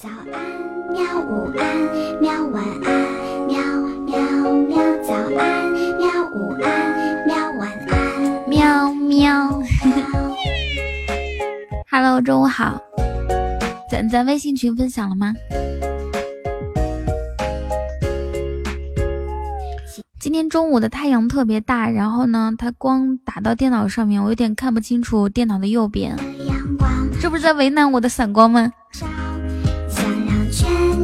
早安喵，午安喵，晚安喵喵喵，早安喵，午安喵，晚安喵喵。Hello，中午好。咱咱微信群分享了吗？今天中午的太阳特别大，然后呢，它光打到电脑上面，我有点看不清楚电脑的右边。这不是在为难我的散光吗？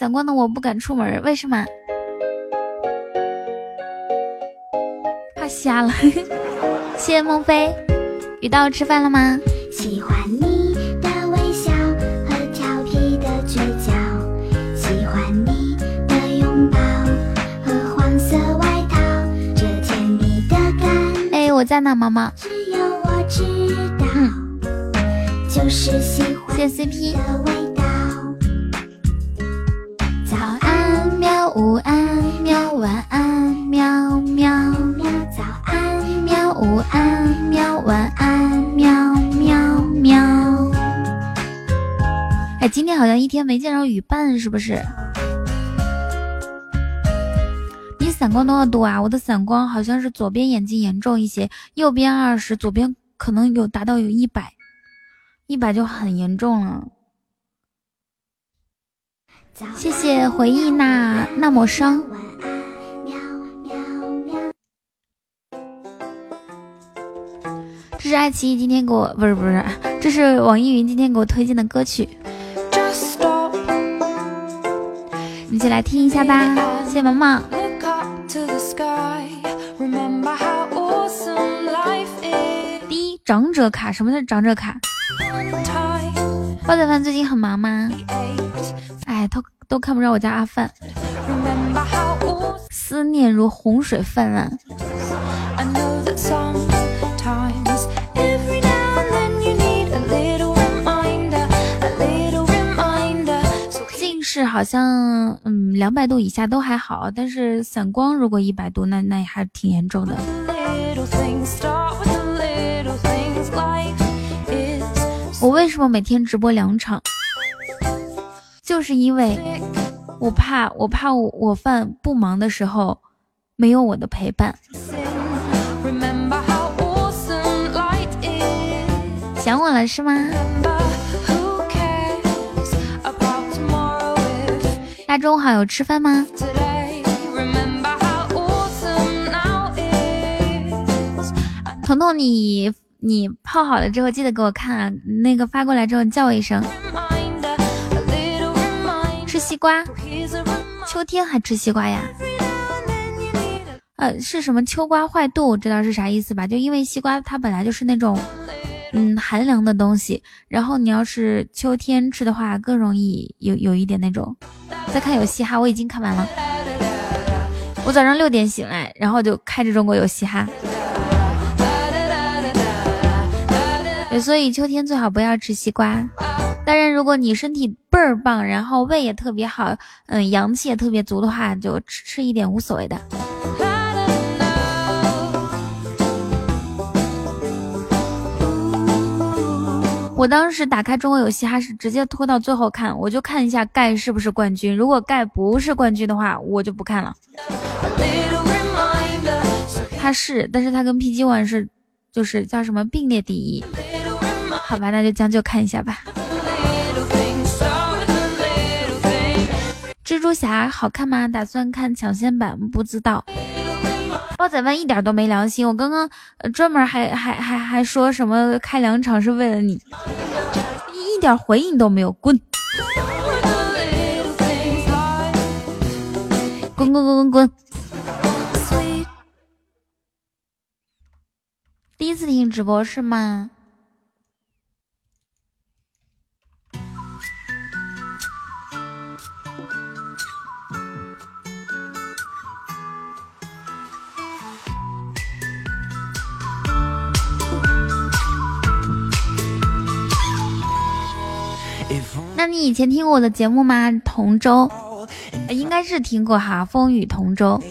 哟，呜，散光的我不敢出门，为什么？怕瞎了。谢谢孟非，雨到吃饭了吗？喜欢你的微笑和调皮的嘴角，喜欢你的拥抱和黄色外套，这甜蜜的感。哎，我在呢，毛毛。只有我知道，就是喜欢。谢谢 CP。午安喵，晚安喵喵喵，早安。喵午安喵，晚安喵喵喵。哎，今天好像一天没见着雨伴，是不是？你散光多少度啊？我的散光好像是左边眼睛严重一些，右边二十，左边可能有达到有一百，一百就很严重了。谢谢回忆那那抹伤。这是爱奇艺今天给我不是不是，这是网易云今天给我推荐的歌曲，一起来听一下吧。谢谢毛毛。第一长者卡，什么是长者卡？煲仔饭最近很忙吗？哎，都都看不着我家阿范，思念如洪水泛滥。近视好像嗯两百度以下都还好，但是散光如果一百度，那那也还挺严重的。我为什么每天直播两场？就是因为我怕我怕我饭不忙的时候没有我的陪伴。想我了是吗？大家中午好，有吃饭吗？彤彤，你你泡好了之后记得给我看啊，那个发过来之后叫我一声。西瓜，秋天还吃西瓜呀？呃，是什么秋瓜坏肚？知道是啥意思吧？就因为西瓜它本来就是那种。嗯，寒凉的东西，然后你要是秋天吃的话，更容易有有一点那种。再看有嘻哈，我已经看完了。我早上六点醒来，然后就开着中国有嘻哈。所以秋天最好不要吃西瓜。当然，如果你身体倍儿棒，然后胃也特别好，嗯，阳气也特别足的话，就吃吃一点无所谓的。我当时打开中国有嘻哈是直接拖到最后看，我就看一下盖是不是冠军。如果盖不是冠军的话，我就不看了。他是，但是他跟 PG One 是，就是叫什么并列第一。好吧，那就将就看一下吧。蜘蛛侠好看吗？打算看抢先版，不知道。煲仔饭一点都没良心，我刚刚专门还还还还说什么开两场是为了你，一点回应都没有，滚！滚滚滚滚滚！第一次听直播是吗？那你以前听过我的节目吗？同舟，应该是听过哈，风雨同舟。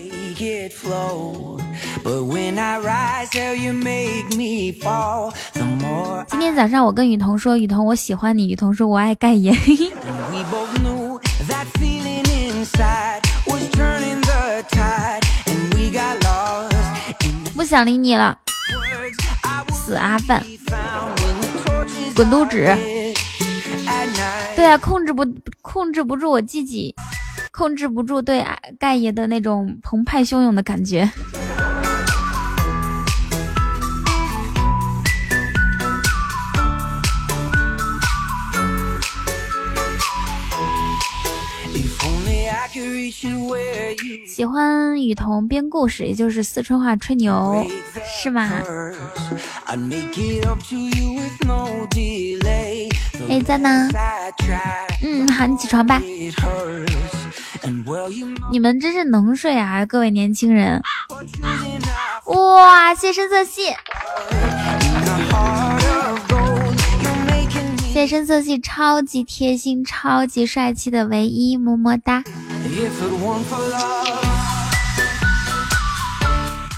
今天早上我跟雨桐说，雨桐我喜欢你，雨桐说我爱盖爷。不想理你了，死阿范，滚犊子！对啊，控制不控制不住我自己，控制不住对盖爷的那种澎湃汹涌的感觉。喜欢雨桐编故事，也就是四川话吹牛，是吗？哎，在呢。嗯，好，你起床吧。你们真是能睡啊，各位年轻人。哇，谢深色系，谢深色系，超级贴心、超级帅气的唯一，么么哒。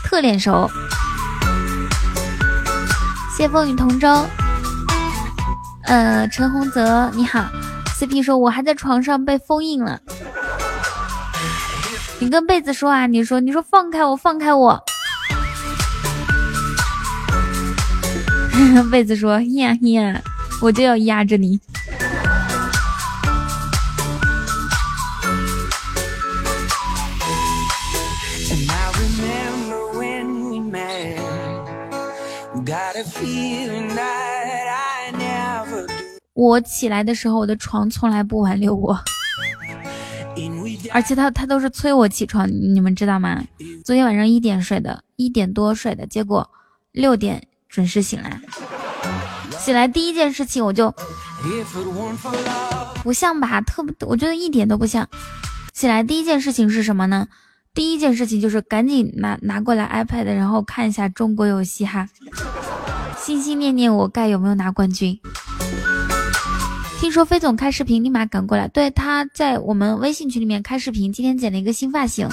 特脸熟，谢风雨同舟。呃，陈洪泽你好，CP 说我还在床上被封印了。你跟被子说啊，你说你说放开我，放开我。被子说呀呀，我就要压着你。我起来的时候，我的床从来不挽留我，而且他他都是催我起床，你们知道吗？昨天晚上一点睡的，一点多睡的，结果六点准时醒来。醒来第一件事情我就不像吧，特我觉得一点都不像。起来第一件事情是什么呢？第一件事情就是赶紧拿拿过来 iPad，然后看一下中国有嘻哈，心心念念我盖有没有拿冠军。听说飞总开视频，立马赶过来。对，他在我们微信群里面开视频，今天剪了一个新发型。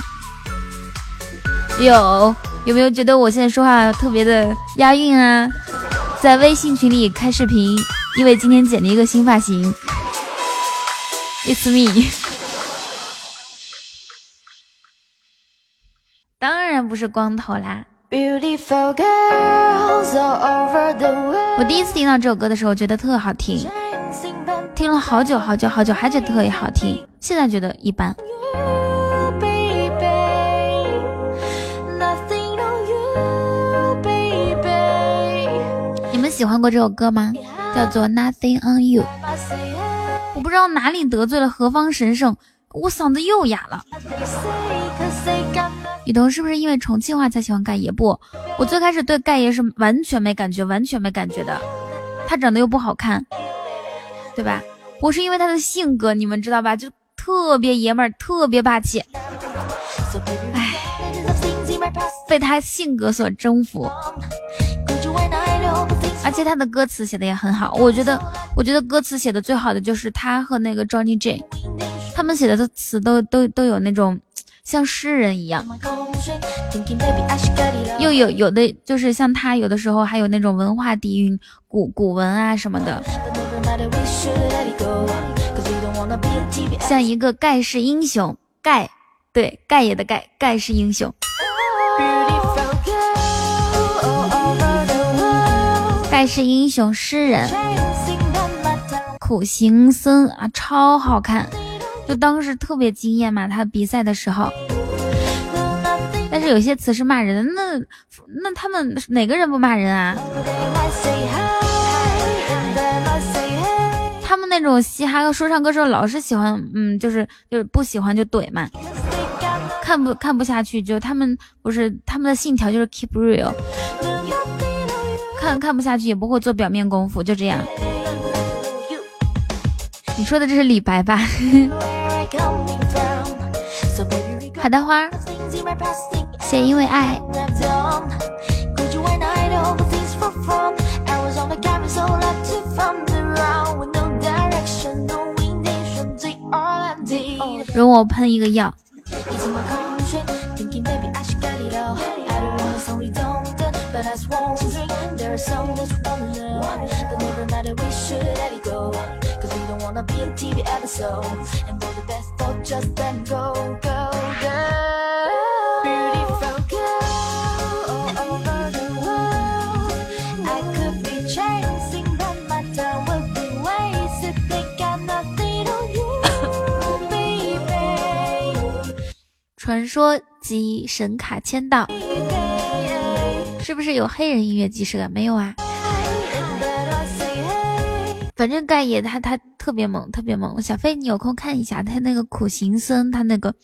有有没有觉得我现在说话特别的押韵啊？在微信群里开视频，因为今天剪了一个新发型。It's me。当然不是光头啦！我第一次听到这首歌的时候，觉得特好听，听了好久好久好久，还觉得特别好听。现在觉得一般。喜欢过这首歌吗？叫做《Nothing on You》。我不知道哪里得罪了何方神圣，我嗓子又哑了。雨桐是不是因为重庆话才喜欢盖爷？不，我最开始对盖爷是完全没感觉，完全没感觉的。他长得又不好看，对吧？我是因为他的性格，你们知道吧？就特别爷们儿，特别霸气。唉，被他性格所征服，而且他的歌词写的也很好。我觉得，我觉得歌词写的最好的就是他和那个 Johnny J，他们写的词都都都有那种。像诗人一样，又有有的就是像他，有的时候还有那种文化底蕴，古古文啊什么的，像一个盖世英雄，盖对盖爷的盖盖世英雄，盖世英雄诗人，苦行僧啊，超好看。就当时特别惊艳嘛，他比赛的时候，但是有些词是骂人的，那那他们哪个人不骂人啊？他们那种嘻哈说唱歌手老是喜欢，嗯，就是就是不喜欢就怼嘛，看不看不下去就他们不是他们的信条就是 keep real，看看不下去也不会做表面功夫，就这样。你说的这是李白吧？海带花，谢因为爱。容我喷一个药。传说机神卡签到，是不是有黑人音乐即视感？没有啊。反正盖爷他他特别猛，特别猛。小飞，你有空看一下他那个苦行僧，他那个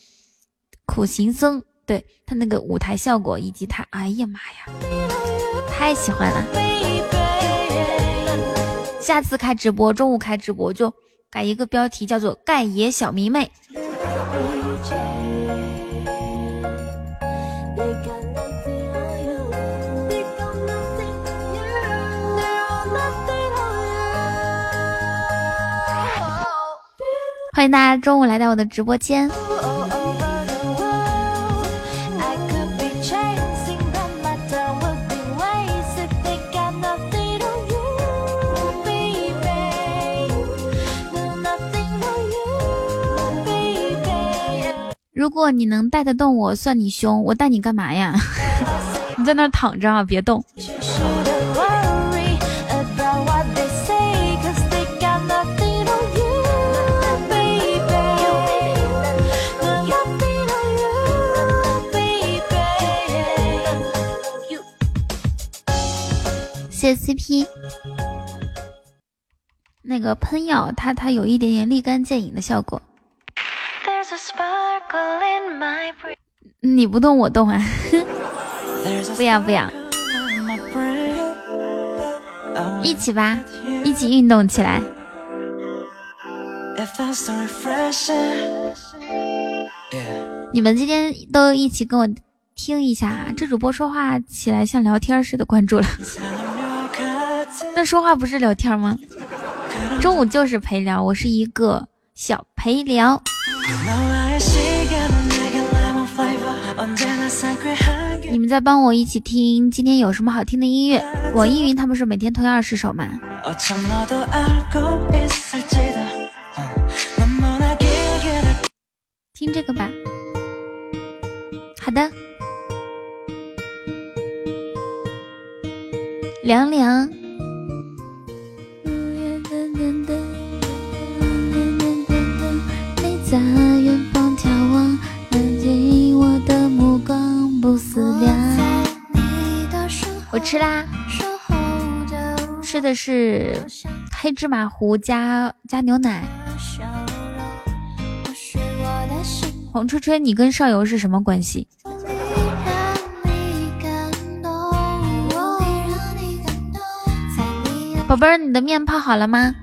苦行僧，对他那个舞台效果以及他，哎呀妈呀，太喜欢了。下次开直播，中午开直播就改一个标题，叫做盖爷小迷妹。欢迎大家中午来到我的直播间。如果你能带得动我，算你凶。我带你干嘛呀？你在那躺着啊，别动。谢 CP，那个喷药，它它有一点点立竿见影的效果。你不动我动啊！不要 不要，一起吧，一起运动起来。你们今天都一起跟我听一下，这主播说话起来像聊天似的，关注了。那说话不是聊天吗？中午就是陪聊，我是一个小陪聊。你们在帮我一起听，今天有什么好听的音乐？网易云他们是每天推二十首吗？听这个吧。好的。凉凉。我吃啦，吃的是黑芝麻糊加加牛奶。黄吹吹，你跟上游是什么关系？宝贝儿，你的面泡好了吗？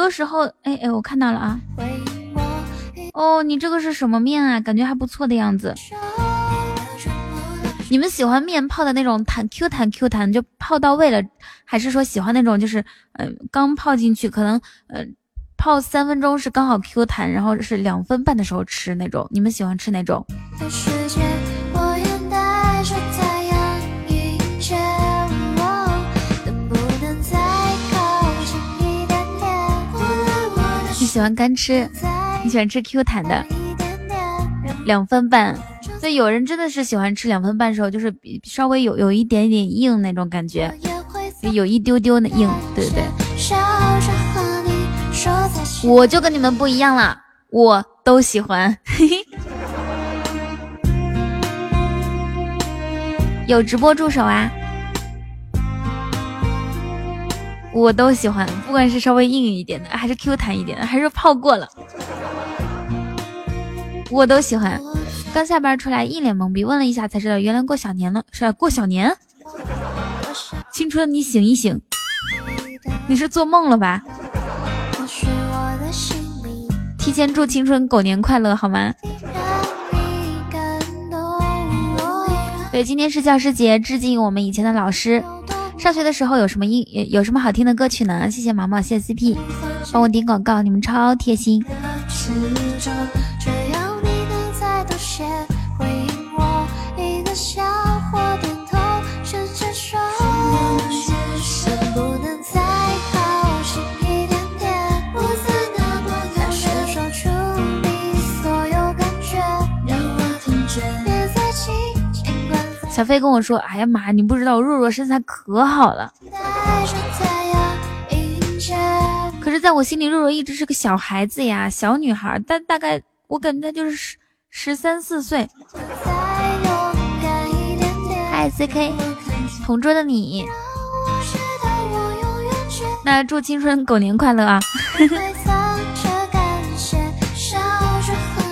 多时候，哎哎，我看到了啊。哦，你这个是什么面啊？感觉还不错的样子。你们喜欢面泡的那种弹 Q 弹 Q 弹就泡到位了，还是说喜欢那种就是嗯刚泡进去可能嗯泡三分钟是刚好 Q 弹，然后是两分半的时候吃那种？你们喜欢吃哪种？你喜欢干吃？你喜欢吃 Q 弹的两分半，所以有人真的是喜欢吃两分半时候，就是稍微有有一点点硬那种感觉，有一丢丢的硬，对不对。我就跟你们不一样了，我都喜欢。有直播助手啊，我都喜欢，不管是稍微硬一点的，还是 Q 弹一点的，还是泡过了。我都喜欢。刚下班出来，一脸懵逼，问了一下才知道，原来过小年了，是过小年。青春，你醒一醒，你是做梦了吧？提前祝青春狗年快乐，好吗？对，今天是教师节，致敬我们以前的老师。上学的时候有什么音有什么好听的歌曲呢？谢谢毛毛，谢谢 CP，帮我点广告，你们超贴心。小飞跟我说：“哎呀妈，你不知道若若身材可好了。可是，在我心里，若若一直是个小孩子呀，小女孩。但大概我感觉她就是十十三四岁。”嗨，CK，同桌的你。那祝青春狗年快乐啊！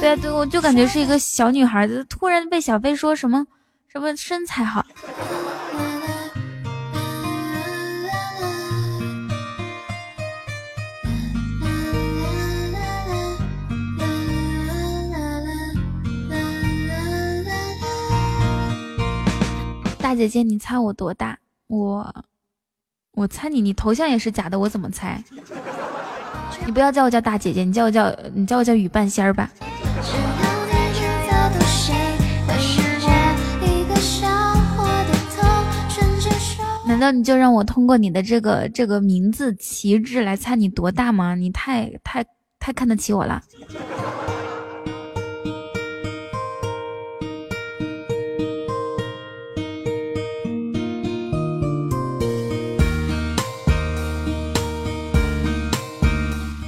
对啊，对，我就感觉是一个小女孩子，突然被小飞说什么。什么身材好？大姐姐，你猜我多大？我，我猜你，你头像也是假的，我怎么猜？你不要叫我叫大姐姐，你叫我叫你叫我叫雨半仙儿吧。难道你就让我通过你的这个这个名字旗帜来猜你多大吗？你太太太看得起我了！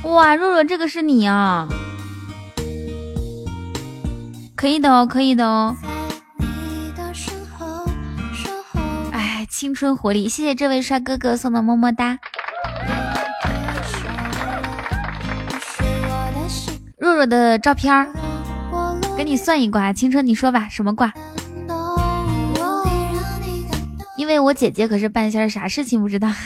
哇，若若，这个是你啊！可以的哦，可以的哦。青春活力，谢谢这位帅哥哥送的么么哒。若若的照片儿，给你算一卦。青春，你说吧，什么卦？因为我姐姐可是半仙，啥事情不知道。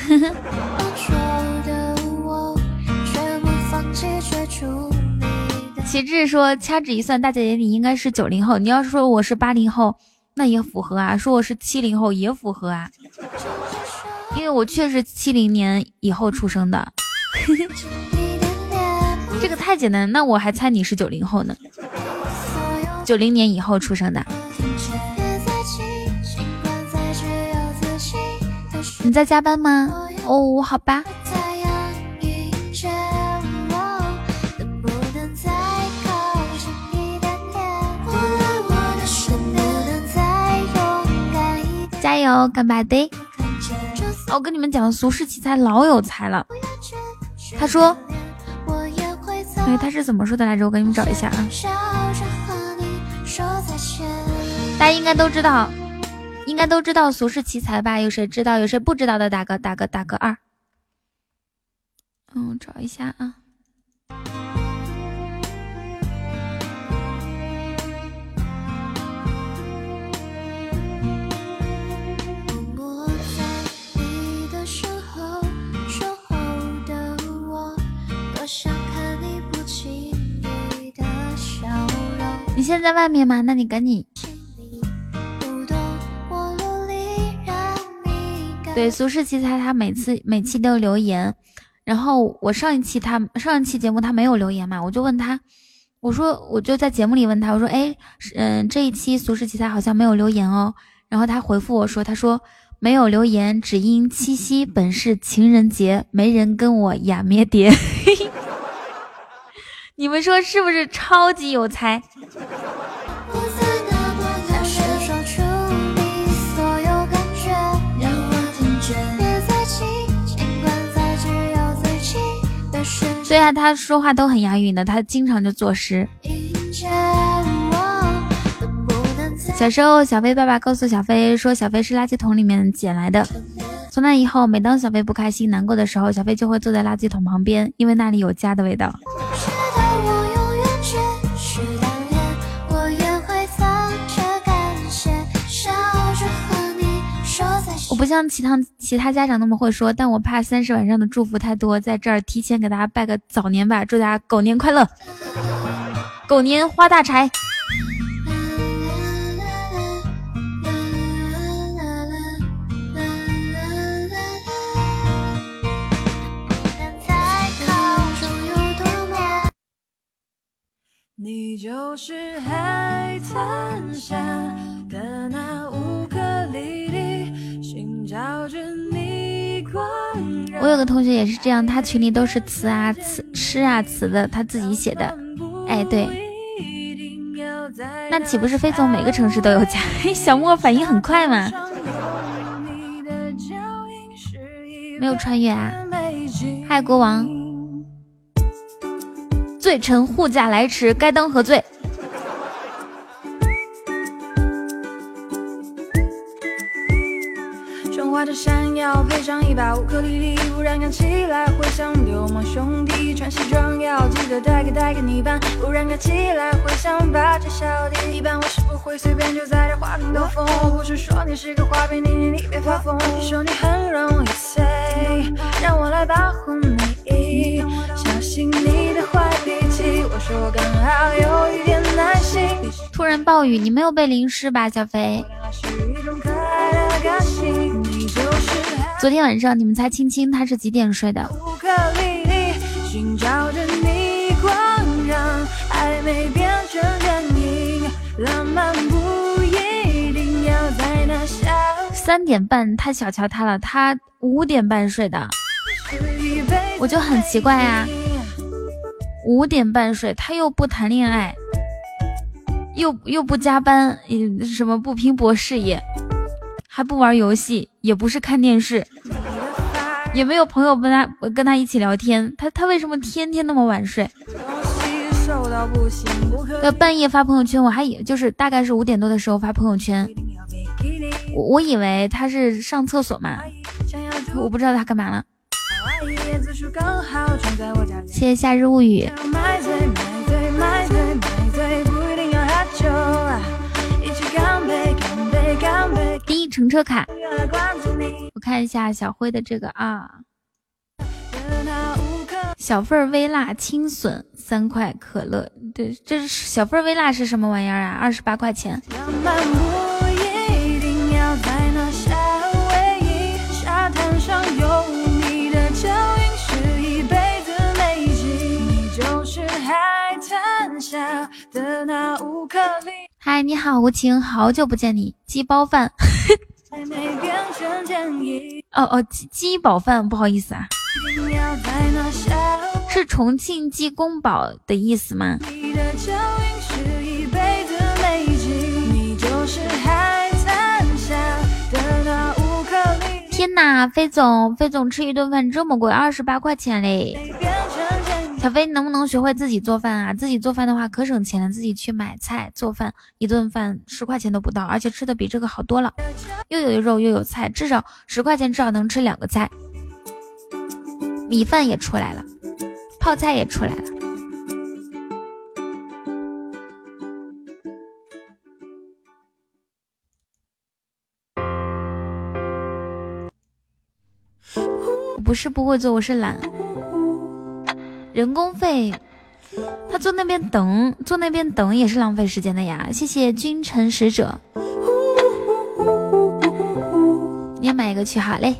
旗帜说，掐指一算，大姐姐你应该是九零后。你要是说我是八零后。那也符合啊，说我是七零后也符合啊，因为我确实七零年以后出生的，这个太简单，那我还猜你是九零后呢，九零年以后出生的，你在加班吗？哦，好吧。油，干巴的！我跟你们讲，俗世奇才老有才了。他说，哎，他是怎么说的来着？我给你们找一下啊。大家应该都知道，应该都知道俗世奇才吧？有谁知道？有谁不知道的？打个打个打个二。嗯，找一下啊。现在外面吗？那你赶紧。对，俗世奇才他每次每期都留言，然后我上一期他上一期节目他没有留言嘛，我就问他，我说我就在节目里问他，我说哎，嗯，这一期俗世奇才好像没有留言哦，然后他回复我说，他说没有留言，只因七夕本是情人节，没人跟我雅咩爹。你们说是不是超级有才？对啊，他说话都很押韵的，他经常就作诗。小时候，小飞爸爸告诉小飞说，小飞是垃圾桶里面捡来的。从那以后，每当小飞不开心、难过的时候，小飞就会坐在垃圾桶旁边，因为那里有家的味道。我不像其他其他家长那么会说，但我怕三十晚上的祝福太多，在这儿提前给大家拜个早年吧，祝大家狗年快乐，狗年发大财。你就是海滩下的那无可理。我有个同学也是这样，他群里都是词啊词诗啊词的，他自己写的。哎，对，那岂不是飞总每个城市都有家？小莫反应很快嘛。没有穿越啊！嗨，国王，罪臣护驾来迟，该当何罪？着山药，配上一把乌克丽丽，忽然看起来会像流氓兄弟。穿西装要记得带个带个泥巴，忽然看起来会像八戒小弟。一般我是不会随便就在这花瓶兜风。不是说你是个花瓶，你你你别发疯。你说你很容易碎，让我来保护你，小心你的坏脾气。我说我刚好有一点耐心。突然暴雨，你没有被淋湿吧，小飞？是一种可爱的感情昨天晚上你们猜青青他是几点睡的？三点半太小瞧他了，他五点半睡的，我就很奇怪啊，五点半睡，他又不谈恋爱，又又不加班，什么不拼搏事业。还不玩游戏，也不是看电视，也没有朋友跟他跟他一起聊天。他他为什么天天那么晚睡？要半夜发朋友圈，我还以就是大概是五点多的时候发朋友圈，我我以为他是上厕所嘛，我不知道他干嘛了。谢谢夏日物语。第一乘车卡，我看一下小辉的这个啊，小份微辣青笋三块，可乐对，这是小份微辣是什么玩意儿啊？二十八块钱。嗨，你好，无情，好久不见你，鸡包饭。哦哦，鸡鸡煲饭，不好意思啊，是重庆鸡公煲的意思吗？天哪，飞总，飞总吃一顿饭这么贵，二十八块钱嘞。小飞，你能不能学会自己做饭啊？自己做饭的话可省钱了，自己去买菜做饭，一顿饭十块钱都不到，而且吃的比这个好多了，又有肉又有菜，至少十块钱至少能吃两个菜，米饭也出来了，泡菜也出来了。不是不会做，我是懒。人工费，他坐那边等，坐那边等也是浪费时间的呀。谢谢君臣使者，你也买一个去，好嘞。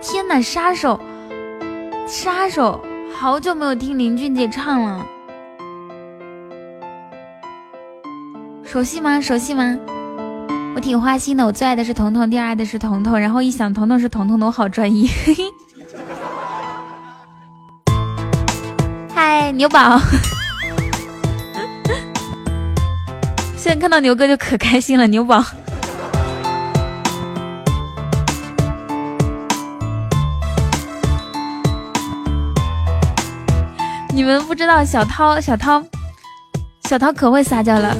天哪，杀手，杀手，好久没有听林俊杰唱了。熟悉吗？熟悉吗？我挺花心的，我最爱的是彤彤，第二爱的是彤彤，然后一想彤彤是彤彤的，我好专一。嗨，牛宝，现在看到牛哥就可开心了。牛宝，你们不知道小涛，小涛，小涛可会撒娇了。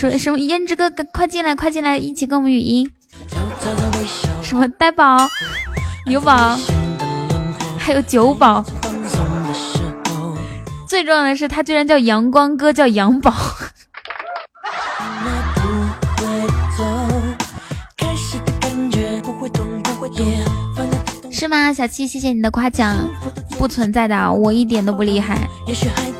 说什么？胭脂哥哥，快进来，快进来，一起跟我们语音。什么呆宝、牛宝，还有九宝。最重要的是，他居然叫阳光哥，叫杨宝。是吗？小七，谢谢你的夸奖。不存在的，我一点都不厉害。冲动，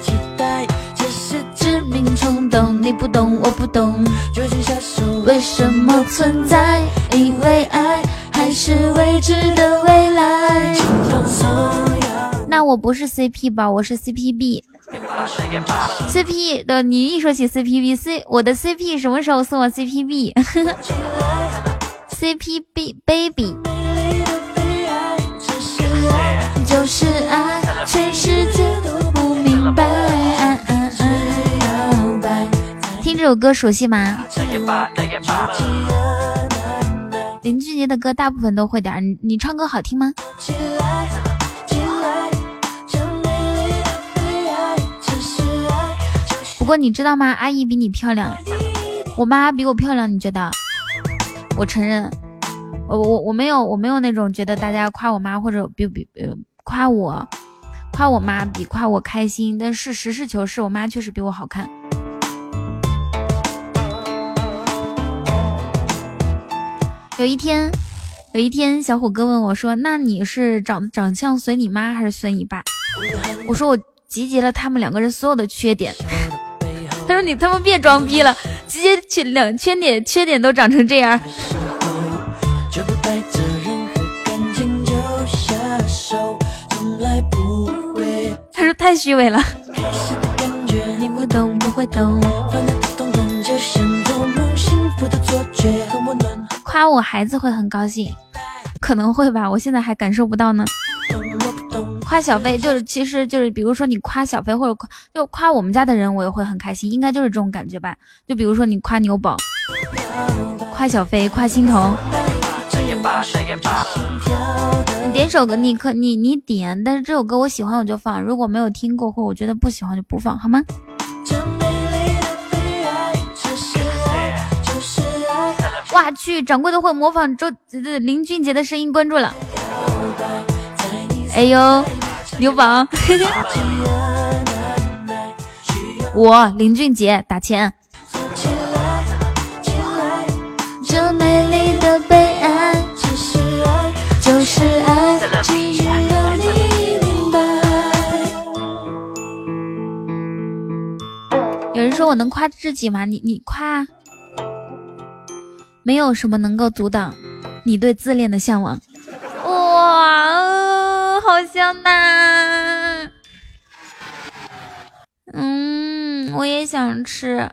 你不懂，我不懂。究竟杀手为什么存在？因为爱还是未知的未来。那我不是 CP 吧？我是 CPB。CP 的，你一说起 CPB，C 我的 CP 什么时候送我 CPB？CPB baby。就是爱，全世界都不明白。这首歌熟悉吗？林俊杰的歌大部分都会点，你你唱歌好听吗？不过你知道吗？阿姨比你漂亮，我妈比我漂亮，你觉得？我承认，我我我没有我没有那种觉得大家夸我妈或者比比呃。夸我，夸我妈比夸我开心，但是实事求是，我妈确实比我好看。有一天，有一天，小虎哥问我说：“那你是长长相随你妈还是随你爸？”我说：“我集结了他们两个人所有的缺点。”他说：“你他妈别装逼了，直接缺两缺点，缺点都长成这样。”他说太虚伪了。夸我孩子会很高兴，可能会吧，我现在还感受不到呢。夸小飞就是，其实就是，比如说你夸小飞或者夸就夸我们家的人，我也会很开心，应该就是这种感觉吧。就比如说你夸牛宝，夸小飞，夸心疼。你点首歌，你可你你点，但是这首歌我喜欢我就放，如果没有听过或我觉得不喜欢就不放，好吗？哇去，掌柜的会模仿周林俊杰的声音，关注了。哎呦，牛宝，我林俊杰打钱。这美丽的悲哀。就是爱，只有你明白。有人说我能夸自己吗？你你夸，没有什么能够阻挡你对自恋的向往。哇，哦好香呐！嗯，我也想吃。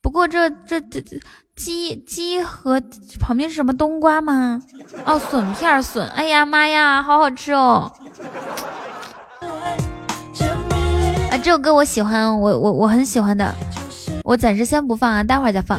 不过这这这这。鸡鸡和旁边是什么冬瓜吗？哦，笋片笋。哎呀妈呀，好好吃哦！啊，这首歌我喜欢，我我我很喜欢的。我暂时先不放啊，待会儿再放。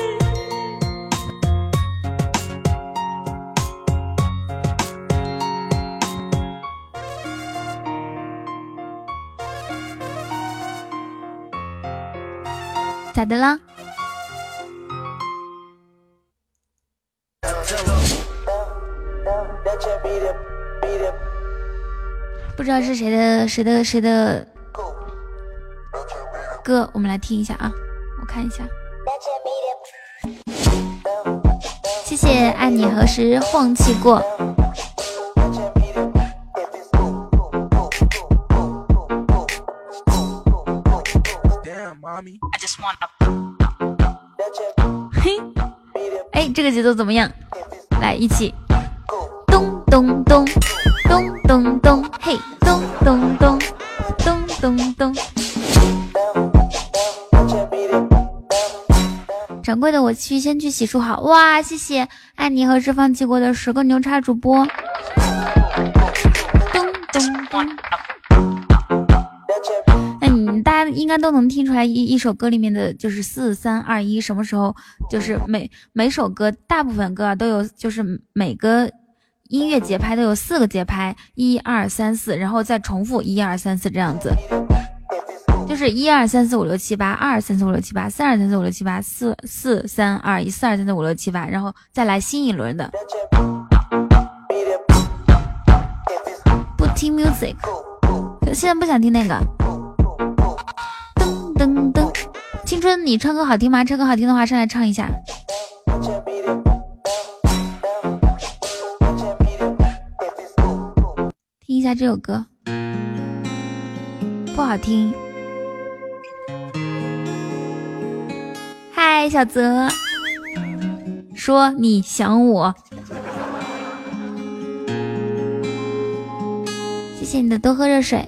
咋的了？不知道是谁的谁的谁的歌，我们来听一下啊！我看一下。谢谢爱你何时放弃过。嘿，哎，这个节奏怎么样？来，一起。咚咚咚咚咚咚，嘿，咚咚咚咚咚咚。掌柜的，我去先去洗漱好。哇，谢谢爱你和释放弃过的十个牛叉主播。咚咚咚。应该都能听出来一一首歌里面的就是四三二一，什么时候就是每每首歌大部分歌啊都有，就是每个。音乐节拍都有四个节拍，一二三四，然后再重复一二三四这样子，就是一二三四五六七八，二三四五六七八，三二三四五六七八，四四三二一，四二三四五六七八，然后再来新一轮的。不听 music，现在不想听那个。春，你唱歌好听吗？唱歌好听的话，上来唱一下。听一下这首歌，不好听。嗨，小泽，说你想我。谢谢你的多喝热水。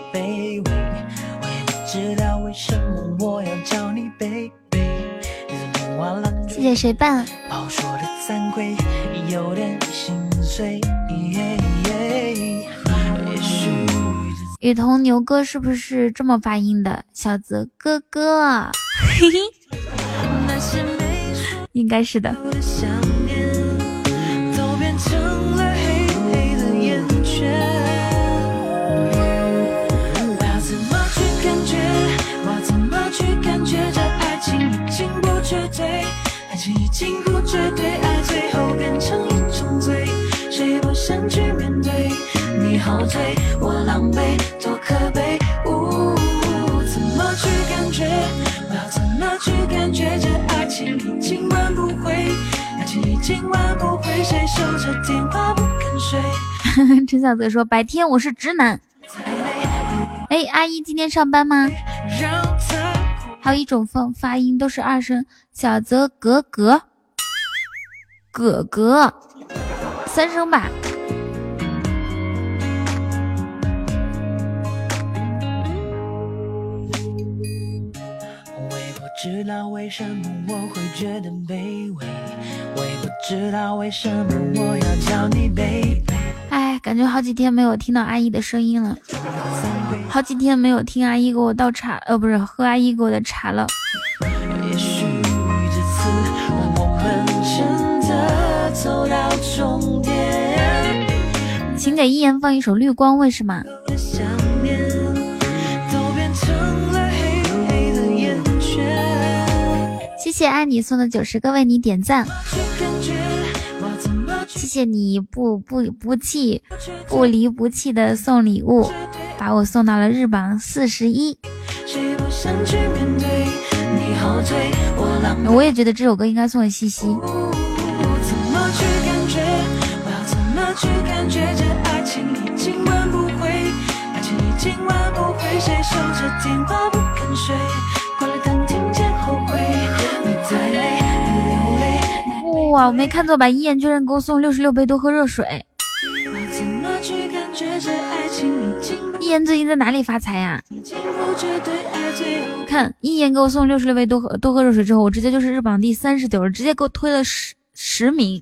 谢谢谁伴？雨桐牛哥是不是这么发音的？小泽哥哥，嘿嘿，应该是的。已经不绝对，爱最后变成一种罪，谁不想去面对？你后退，我狼狈，多可悲。呜，怎么去感觉？我要怎么去感觉？这爱情已经挽不回，爱情已经挽不回，谁守着电话不肯睡？陈小泽说：“白天我是直男。”哎，阿姨今天上班吗？还有一种发发音都是二声，小泽格格，哥哥，三声吧。我也不知道为什么我会觉得卑微，我也不知道为什么我要叫你 baby。哎，感觉好几天没有听到阿姨的声音了。好几天没有听阿姨给我倒茶，呃，不是喝阿姨给我的茶了。请给一言放一首《绿光》，为什么？谢谢爱你送的九十个为你点赞，谢谢你不不不弃不离不弃的送礼物。把我送到了日榜四十一，我也觉得这首歌应该送给西西。哇，我没看错吧？一眼居然给我送六十六杯多喝热水。一言最近在哪里发财呀？看一言给我送六十六杯多喝多喝热水之后，我直接就是日榜第三十九了，直接给我推了十十名。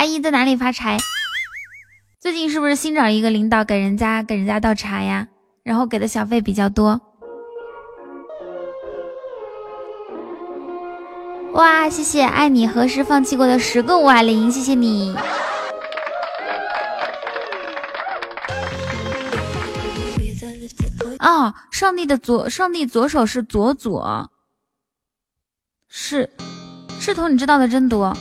阿姨在哪里发财？最近是不是新找一个领导给人家给人家倒茶呀？然后给的小费比较多。哇，谢谢爱你何时放弃过的十个五二零，谢谢你。哦，上帝的左，上帝左手是左左，是，赤瞳，你知道的真多。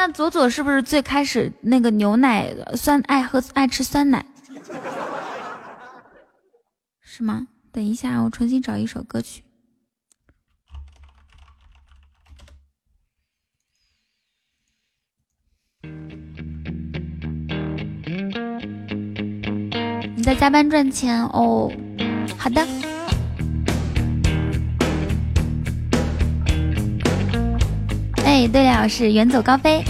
那左左是不是最开始那个牛奶酸爱喝爱吃酸奶？是吗？等一下我重新找一首歌曲。你在加班赚钱哦。好的。哎，对了，是远走高飞。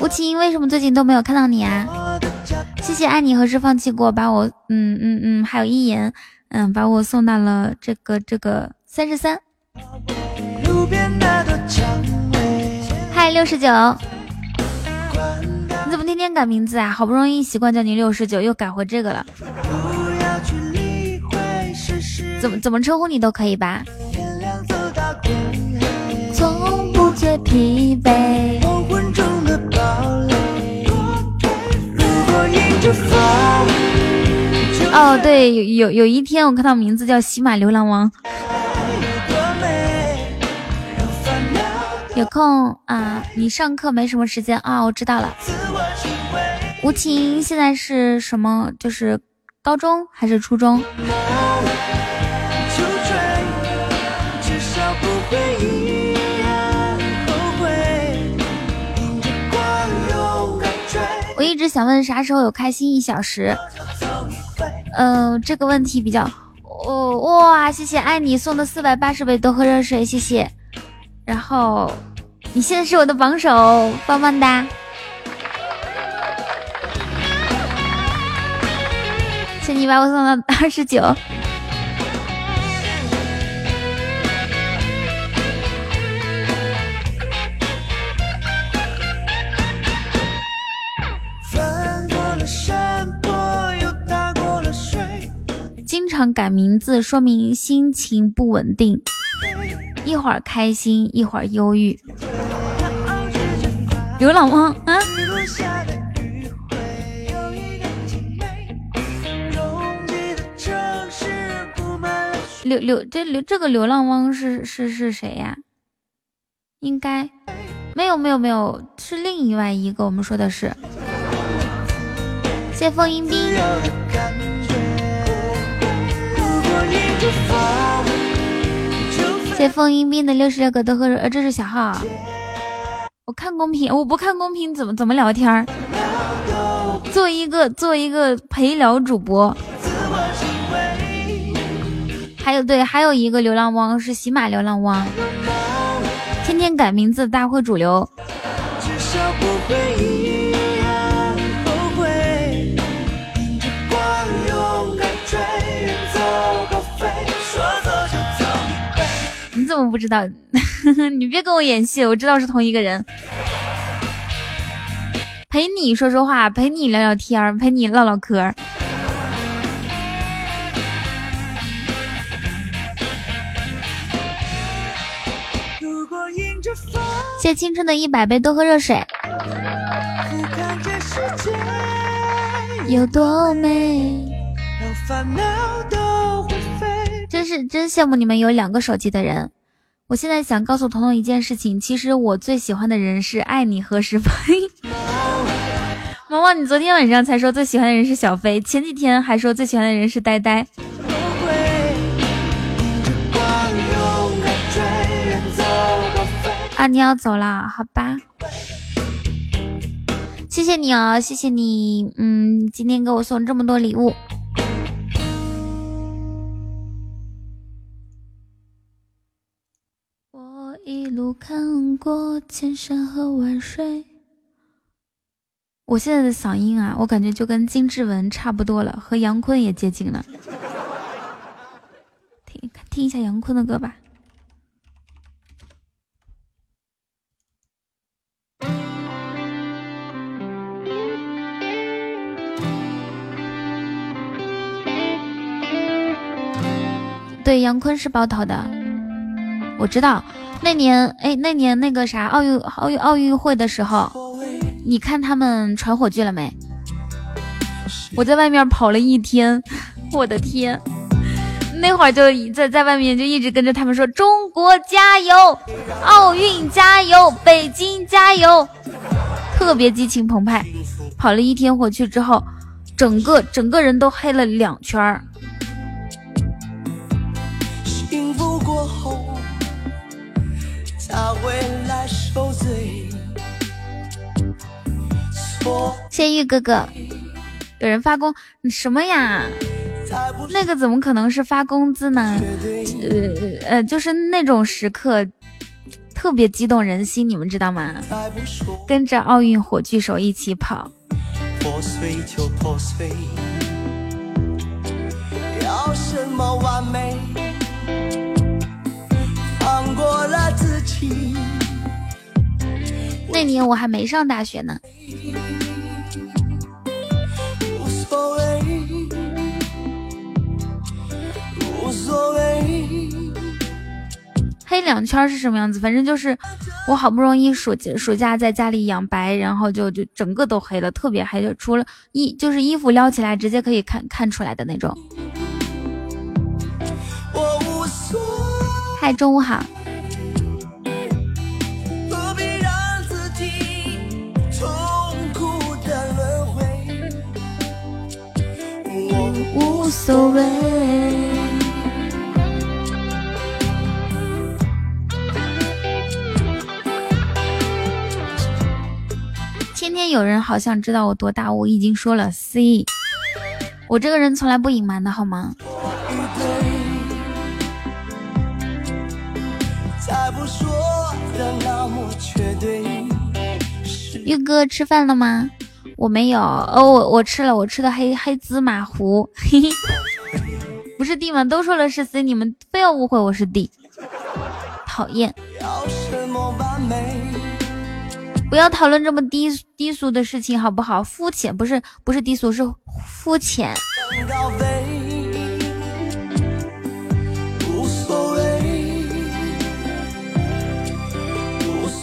吴晴，为什么最近都没有看到你啊？谢谢爱你何时放弃过，把我，嗯嗯嗯，还有一言，嗯，把我送到了这个这个三十三。嗨，六十九，你怎么天天改名字啊？好不容易习惯叫你六十九，又改回这个了。怎么怎么称呼你都可以吧？从不觉疲惫。哦，对，有有有一天我看到名字叫喜马流浪王，有空啊？你上课没什么时间啊？我知道了。无情现在是什么？就是高中还是初中？想问啥时候有开心一小时。嗯，这个问题比较……哦哇，谢谢爱你送的四百八十杯多喝热水，谢谢。然后你现在是我的榜首，棒棒哒！请你把我送到二十九。常改名字，说明心情不稳定，一会儿开心，一会儿忧郁。流浪汪啊！流流这流这个流浪汪是是是谁呀？应该没有没有没有，是另外一个。我们说的是谢风迎宾。谢风迎宾的六十六个都喝呃，这是小号。我看公屏，我不看公屏怎么怎么聊天儿？做一个做一个陪聊主播。还有对，还有一个流浪汪是喜马流浪汪，天天改名字大会主流。你怎么不知道？你别跟我演戏，我知道是同一个人。陪你说说话，陪你聊聊天，陪你唠唠嗑。谢青春的一百杯，多喝热水。有多美？真是真羡慕你们有两个手机的人。我现在想告诉彤彤一件事情，其实我最喜欢的人是爱你何时飞。毛毛，你昨天晚上才说最喜欢的人是小飞，前几天还说最喜欢的人是呆呆。啊，你要走了，好吧。谢谢你哦，谢谢你，嗯，今天给我送这么多礼物。路看过千山和万水。我现在的嗓音啊，我感觉就跟金志文差不多了，和杨坤也接近了。听听一下杨坤的歌吧。对，杨坤是包头的，我知道。那年，哎，那年那个啥奥运奥运奥运会的时候，你看他们传火炬了没？我在外面跑了一天，我的天！那会儿就在在外面就一直跟着他们说：“中国加油，奥运加油，北京加油！”特别激情澎湃。跑了一天回去之后，整个整个人都黑了两圈儿。谢谢玉哥哥，有人发工，什么呀？那个怎么可能是发工资呢？呃呃，就是那种时刻特别激动人心，你们知道吗？跟着奥运火炬手一起跑。破碎就破碎，要什么完美？那年我还没上大学呢。无所谓，黑两圈是什么样子？反正就是我好不容易暑暑假在家里养白，然后就就整个都黑了，特别黑，就除了衣就是衣服撩起来直接可以看看出来的那种。嗨，中午好。无所谓。天天有人好像知道我多大，我已经说了 C。我这个人从来不隐瞒的好吗？玉哥吃饭了吗？我没有哦，我我吃了，我吃的黑黑芝麻糊，嘿嘿，不是 D 吗？都说了是 C，你们非要误会我是 D，讨厌！不要讨论这么低低俗的事情好不好？肤浅不是不是低俗是肤浅。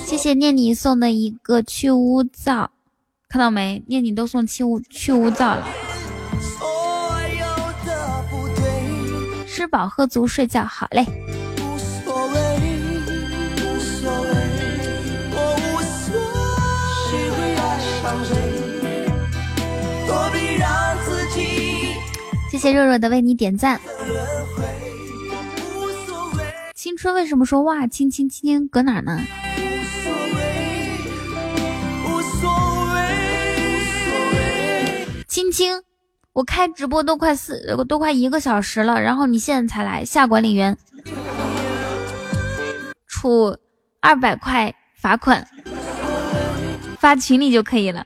谢谢念你送的一个去污皂。看到没？念你都送去污去污皂了。吃饱喝足睡觉，好嘞。谢谢热热的为你点赞。青春为什么说哇？亲亲亲搁哪呢？青青，我开直播都快四，都快一个小时了，然后你现在才来下管理员，处二百块罚款，发群里就可以了。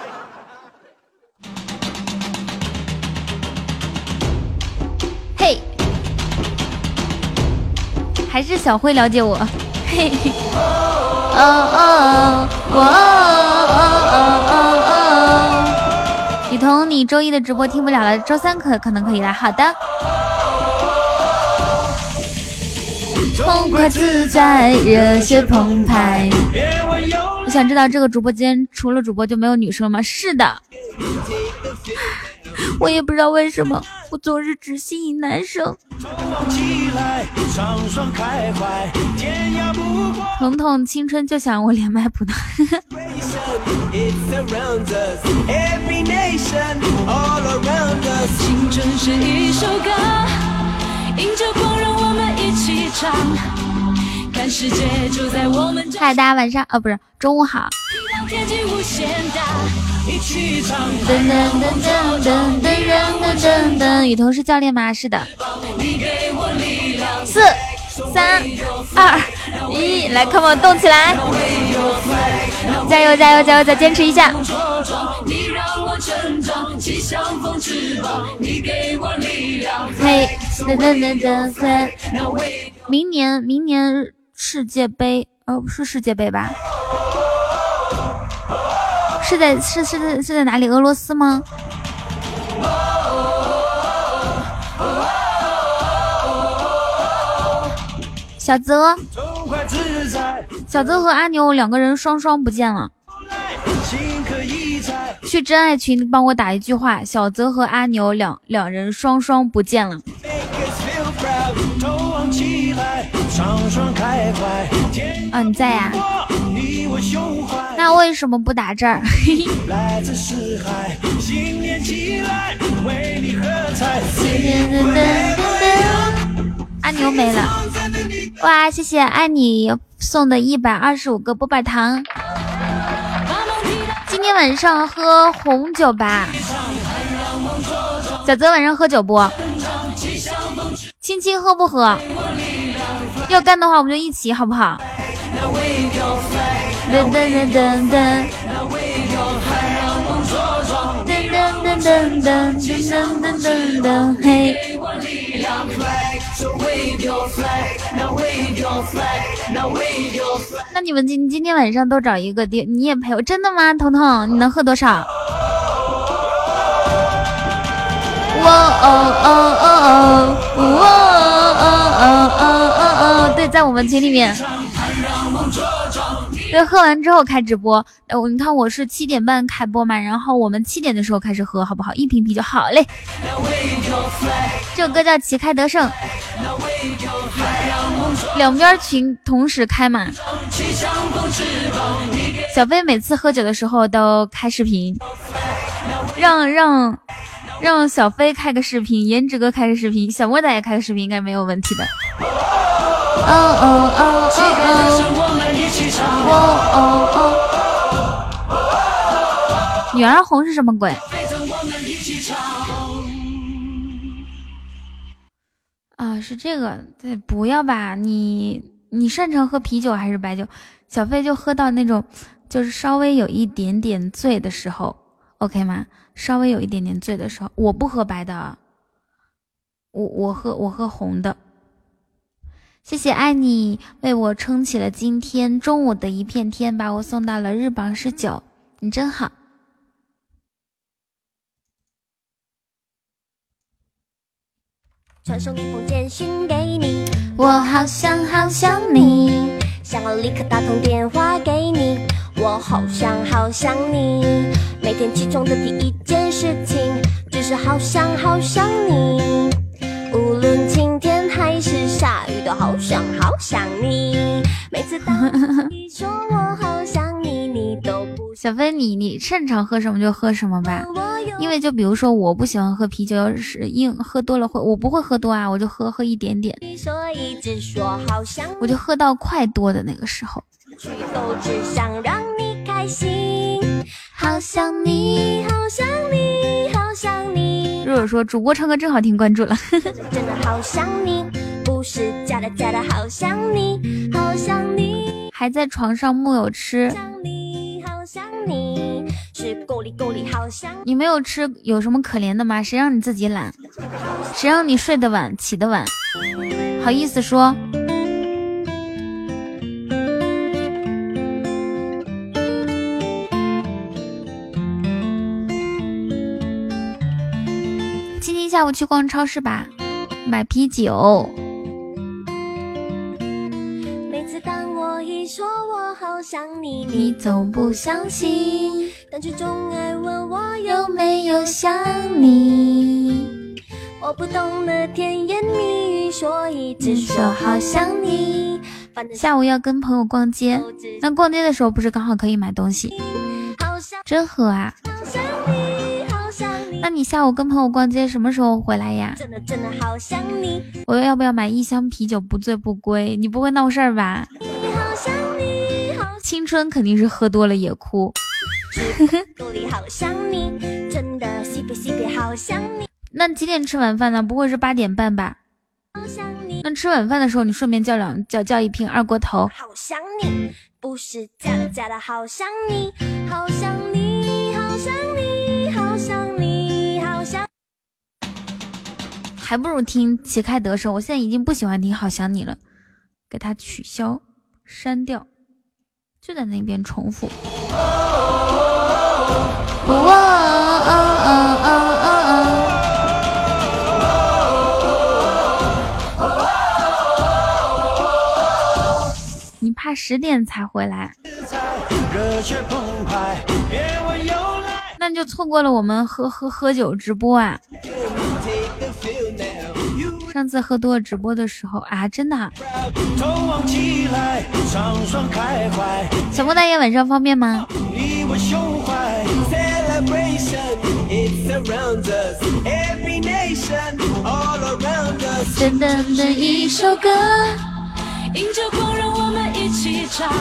还是小慧了解我。嘿，哦哦哦哦哦哦！雨桐，你周一的直播听不了了，周三可可能可以了。好的。痛快自在，热血澎湃。我想知道这个直播间除了主播就没有女生吗？是的。我也不知道为什么，我总是只吸引男生。彤彤青春就想我连麦不到。青春是一首歌，迎着光让我们一起唱，看世界就在我们。嗨，大家晚上，哦，不是中午好。噔噔噔噔噔噔噔噔，雨桐是教练吗？是的。四、三、二、一，来，come on，动起来！加油加油加油，再坚持一下！嘿，噔噔噔噔，明年明年世界杯，哦，不是世界杯吧？是在是是在是在哪里？俄罗斯吗？小泽，小泽和阿牛两个人双双不见了。去真爱群帮我打一句话：小泽和阿牛两两人双双不见了。啊，你在呀？那为什么不打这儿？阿牛没了，哇！谢谢爱你送的一百二十五个波板糖。今天晚上喝红酒吧，小泽晚上喝酒不？亲亲喝不喝？要干的话我们就一起好不好？那你们今今天晚上都找一个地你也陪我真的吗彤彤？你能喝多少？哇哦哦哦哦哇哦哦哦哦哦。对，在我们群里面。对，喝完之后开直播。呃，你看我是七点半开播嘛，然后我们七点的时候开始喝，好不好？一瓶啤酒，好嘞。这首歌叫《旗开得胜》，两边群同时开嘛。小飞每次喝酒的时候都开视频，让让让小飞开个视频，颜值哥开个视频，小莫大爷开个视频，应该没有问题的。哦哦哦哦哦！女儿红是什么鬼？啊，是这个，对，不要吧？你你擅长喝啤酒还是白酒？小飞就喝到那种，就是稍微有一点点醉的时候，OK 吗？稍微有一点点醉的时候，我不喝白的，我我喝我喝红的。谢谢爱你为我撑起了今天中午的一片天，把我送到了日榜十九，你真好。传送一封简讯给你，我好想好想你，想要立刻打通电话给你，我好想好想你。每天起床的第一件事情，就是好想好想你。好想好想你。每次当你说我好想你，你都不小飞，你你擅长喝什么就喝什么吧。因为就比如说，我不喜欢喝啤酒，要是硬喝多了会，我不会喝多啊，我就喝喝一点点。我就喝到快多的那个时候。好想你，好想你，好想你。如果说主播唱歌真好听，关注了。真的好想你，不是假的假的，好想你，好想你。还在床上木有吃。想你，好想你是够力够力，好想你没有吃，有什么可怜的吗？谁让你自己懒？谁让你睡得晚，起得晚？好意思说？下午去逛超市吧，买啤酒。每次当我一说我好想你，你总不相信，但却总爱问我有没有想你。我不懂得甜言蜜语，所以只说好想你。下午要跟朋友逛街，那逛街的时候不是刚好可以买东西？真喝啊！那你下午跟朋友逛街什么时候回来呀？真的真的好想你。我要不要买一箱啤酒不醉不归？你不会闹事儿吧？好想你，好青春肯定是喝多了也哭。肚里好想你，真的西北西北好想你那几点吃晚饭呢？不会是八点半吧？好想你那吃晚饭的时候，你顺便叫两叫叫一瓶二锅头。好想你，不是假的假的，好想你，好想你，好想你，好想你。还不如听旗开得胜。我现在已经不喜欢听好想你了，给它取消删掉，就在那边重复。你怕十点才回来？那就错过了我们喝喝喝酒直播啊！上次喝多了直播的时候啊，真的。小莫大爷晚上方便吗？噔噔的，一首歌。迎着光，让我们一起唱，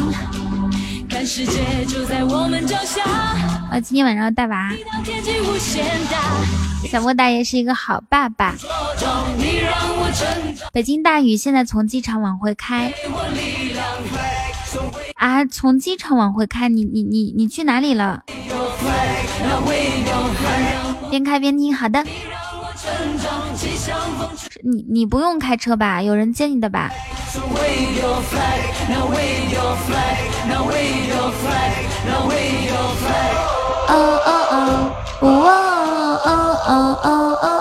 看世界就在我们脚下。啊，今天晚上要带娃。小莫大爷是一个好爸爸。北京大雨，现在从机场往回开。啊，从机场往回开，你你你你去哪里了？边开边听，好的。你你不用开车吧？有人接你的吧？哦哦哦，哦哦哦哦哦哦。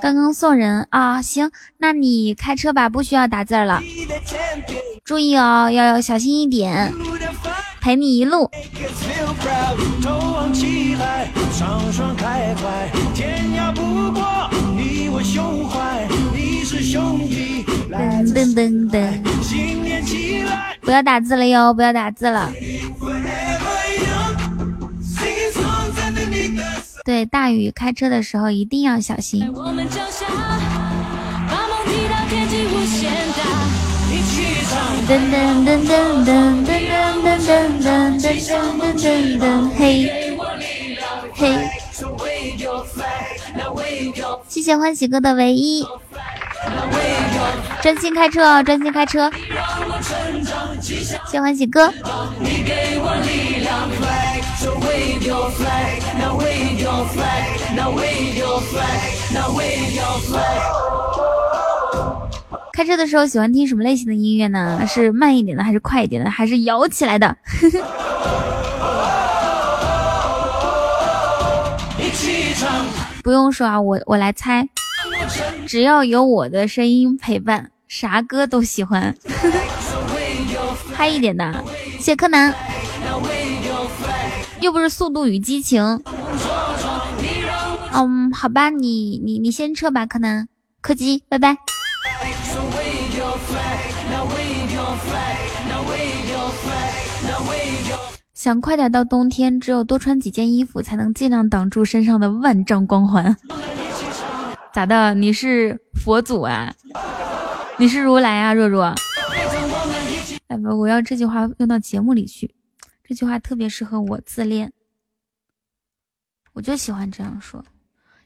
刚刚送人啊，行，那你开车吧，不需要打字了。注意哦，要小心一点，陪你一路。噔噔噔，不要打字了哟，不要打字了。对，大雨开车的时候一定要小心。噔噔噔噔噔噔噔噔噔噔噔噔，嘿，嘿，谢谢欢喜哥的唯一。专心开车哦，专心开车。谢欢喜哥。开车的时候喜欢听什么类型的音乐呢？是慢一点的，还是快一点的，还是摇起来的？不用说啊，我我来猜。只要有我的声音陪伴，啥歌都喜欢。嗨一点的，谢柯南。又不是速度与激情。嗯，好吧，你你你先撤吧，柯南。柯基，拜拜。想快点到冬天，只有多穿几件衣服，才能尽量挡住身上的万丈光环。咋的？你是佛祖啊？你是如来啊？若若，哎不，我要这句话用到节目里去。这句话特别适合我自恋，我就喜欢这样说。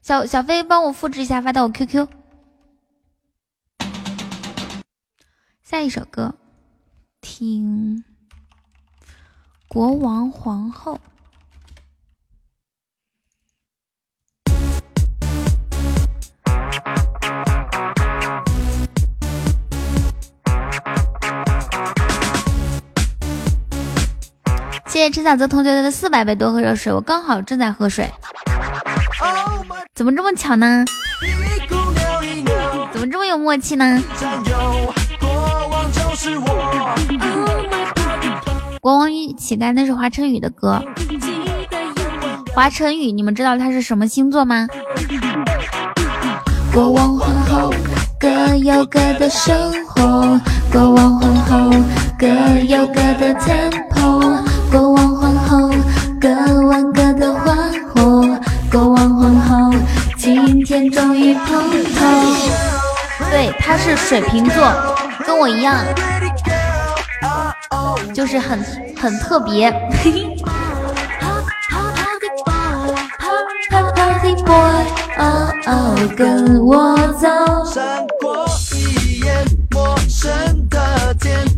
小小飞，帮我复制一下，发到我 QQ。下一首歌，听《国王皇后》。谢谢陈小泽同学的四百杯多喝热水，我刚好正在喝水，怎么这么巧呢？怎么这么有默契呢？国王与乞丐那是华晨宇的歌，华晨宇，你们知道他是什么星座吗？国王皇后各有各的生活，国王皇后各有各的 tempo。国王皇后各玩各的花火，国王皇后今天终于碰头。对，他是水瓶座，跟我一样，就是很很特别。跟我走。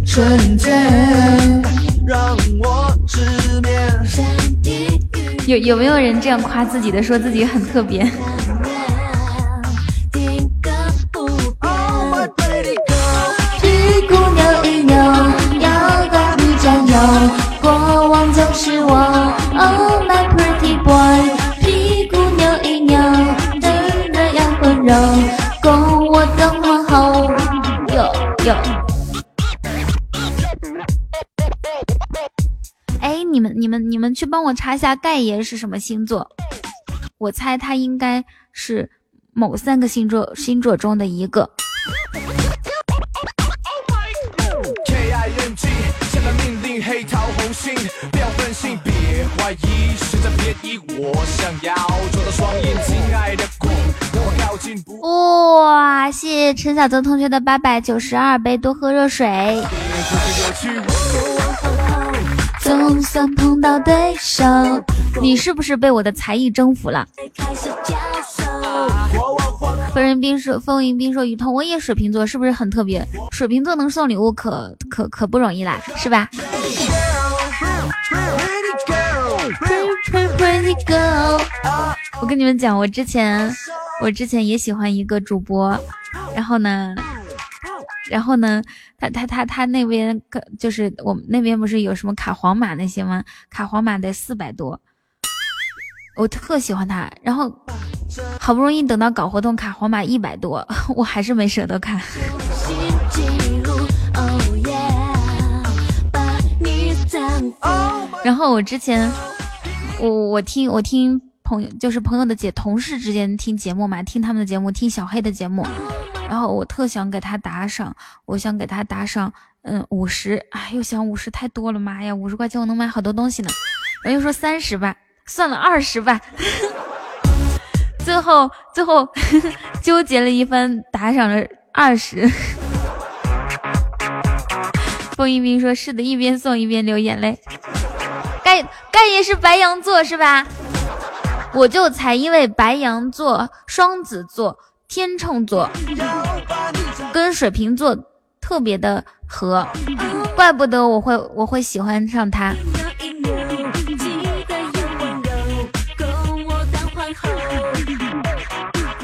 瞬间，让我直面。有有没有人这样夸自己的，说自己很特别？屁股扭一扭，你占有，你们你们你们去帮我查一下盖爷是什么星座？我猜他应该是某三个星座星座中的一个。哇！谢谢陈小泽同学的八百九十二杯，多喝热水。总算碰到对手，你是不是被我的才艺征服了？风云冰说，风云冰说，雨桐我也水瓶座，是不是很特别？水瓶座能送礼物，可可可不容易啦，是吧？我跟你们讲，我之前我之前也喜欢一个主播，然后呢，然后呢，他他他他那边就是我们那边不是有什么卡皇马那些吗？卡皇马得四百多，我特喜欢他，然后好不容易等到搞活动，卡皇马一百多，我还是没舍得看。然后我之前，我我听我听朋友，就是朋友的姐同事之间听节目嘛，听他们的节目，听小黑的节目，然后我特想给他打赏，我想给他打赏，嗯，五十，哎，又想五十太多了，妈呀，五十块钱我能买好多东西呢，我又说三十吧，算了，二十吧，最后最后 纠结了一番，打赏了二十。风一冰说：“是的，一边送一边流眼泪。”盖盖爷是白羊座是吧？我就猜，因为白羊座、双子座、天秤座跟水瓶座特别的合，怪不得我会我会喜欢上他。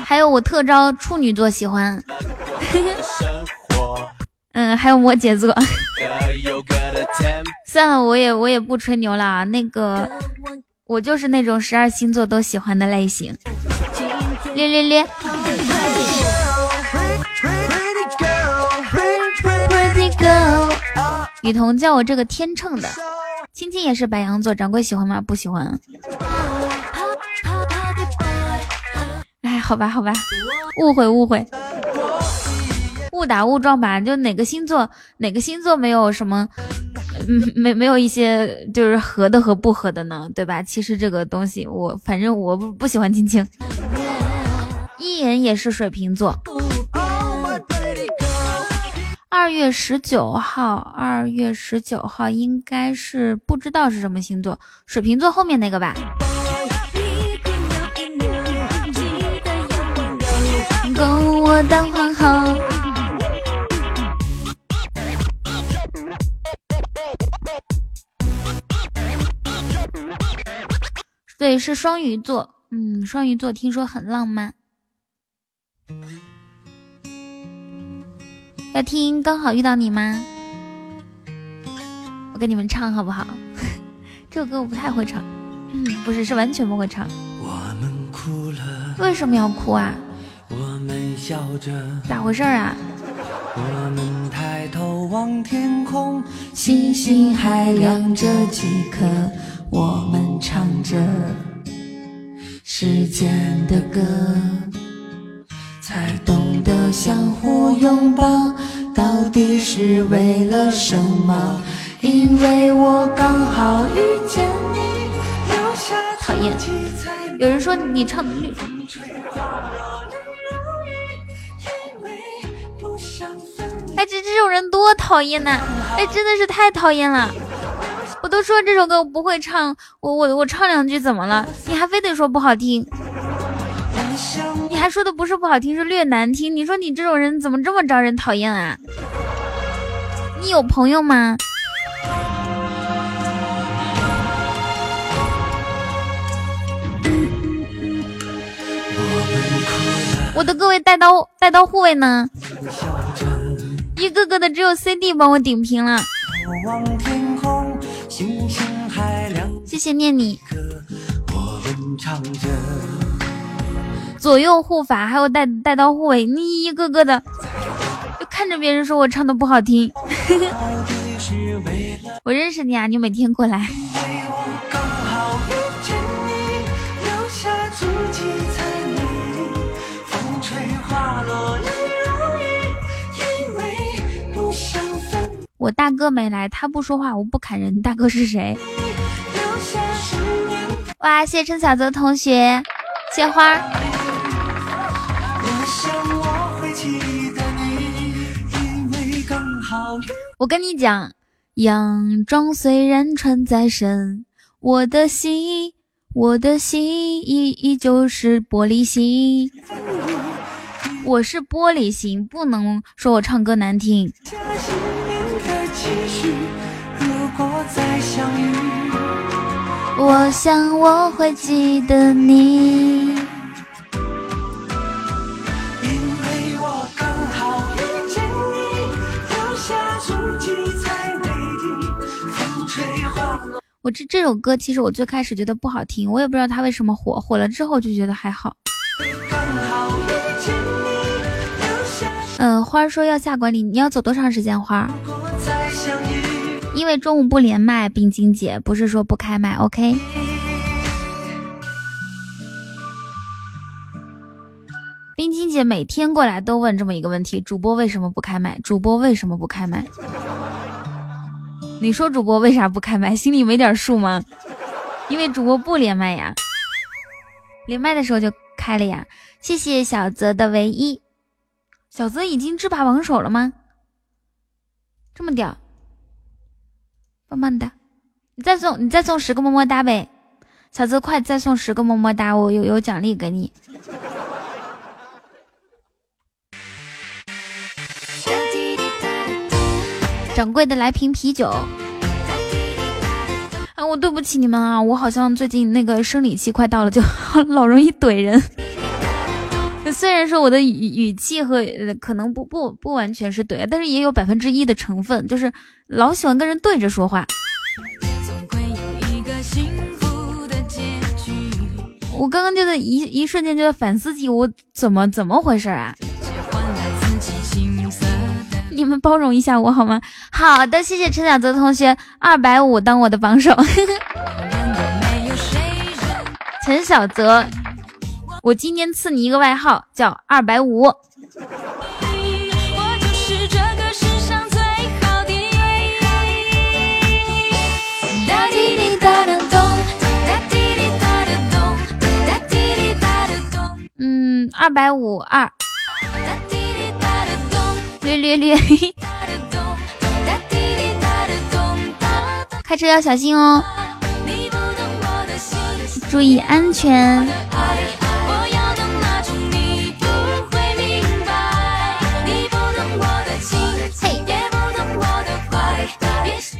还有我特招处女座喜欢。嗯，还有摩羯座。算了，我也我也不吹牛了啊。那个，我就是那种十二星座都喜欢的类型。咧咧咧。雨桐叫我这个天秤的，青青也是白羊座，掌柜喜欢吗？不喜欢。哎，好吧，好吧，误会误会。误打误撞吧，就哪个星座哪个星座没有什么，嗯，没没有一些就是合的和不合的呢，对吧？其实这个东西我反正我不不喜欢青青，一言也是水瓶座。二月十九号，二月十九号应该是不知道是什么星座，水瓶座后面那个吧。跟我当皇后。对，是双鱼座。嗯，双鱼座听说很浪漫。要听刚好遇到你吗？我给你们唱好不好？这首歌我不太会唱。嗯，不是，是完全不会唱。我们哭了为什么要哭啊？我们笑着咋回事啊？我们抬头望天空，星星还亮着几颗。我们唱着时间的歌，才懂得相互拥抱到底是为了什么？因为我刚好遇见你。讨厌，有人说你唱的绿。哎，这这种人多讨厌呐！哎，真的是太讨厌了。我都说这首歌我不会唱，我我我唱两句怎么了？你还非得说不好听，你还说的不是不好听，是略难听。你说你这种人怎么这么招人讨厌啊？你有朋友吗？我的各位带刀带刀护卫呢？一个个的只有 CD 帮我顶屏了。谢谢念你。左右护法还有带带刀护卫，你一个个的，就看着别人说我唱的不好听。我认识你啊，你每天过来。我大哥没来，他不说话，我不砍人。大哥是谁？哇，谢谢陈小泽同学，谢花。我跟你讲，洋装虽然穿在身，我的心，我的心依依旧是玻璃心。我是玻璃心，不能说我唱歌难听。我想我会记得你。我这这首歌其实我最开始觉得不好听，我也不知道它为什么火，火了之后就觉得还好。嗯，花说要下管理，你要走多长时间？花？因为中午不连麦，冰晶姐不是说不开麦，OK？冰晶姐每天过来都问这么一个问题：主播为什么不开麦？主播为什么不开麦？你说主播为啥不开麦？心里没点数吗？因为主播不连麦呀，连麦的时候就开了呀。谢谢小泽的唯一，小泽已经制霸榜首了吗？这么屌！棒棒的，你再送你再送十个么么哒呗，小泽快再送十个么么哒，我有有奖励给你。掌柜的来瓶啤酒。啊，我对不起你们啊，我好像最近那个生理期快到了，就 老容易怼人。虽然说我的语语气和可能不不不完全是怼，但是也有百分之一的成分，就是老喜欢跟人对着说话。我刚刚就在一一瞬间就在反思起我怎么怎么回事啊？你们包容一下我好吗？好的，谢谢陈小泽同学二百五当我的榜首。陈小泽。我今天赐你一个外号，叫二百五。嗯，二百五二。略略略。开车要小心哦，注意安全。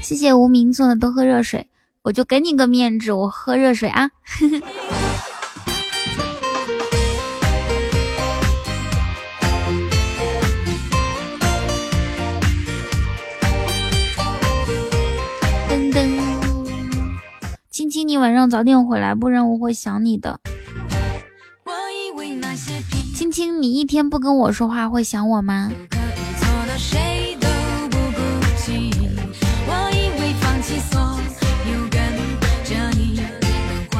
谢谢无名送的多喝热水，我就给你个面子，我喝热水啊。晚上早点回来，不然我会想你的。青青，你一天不跟我说话，会想我吗？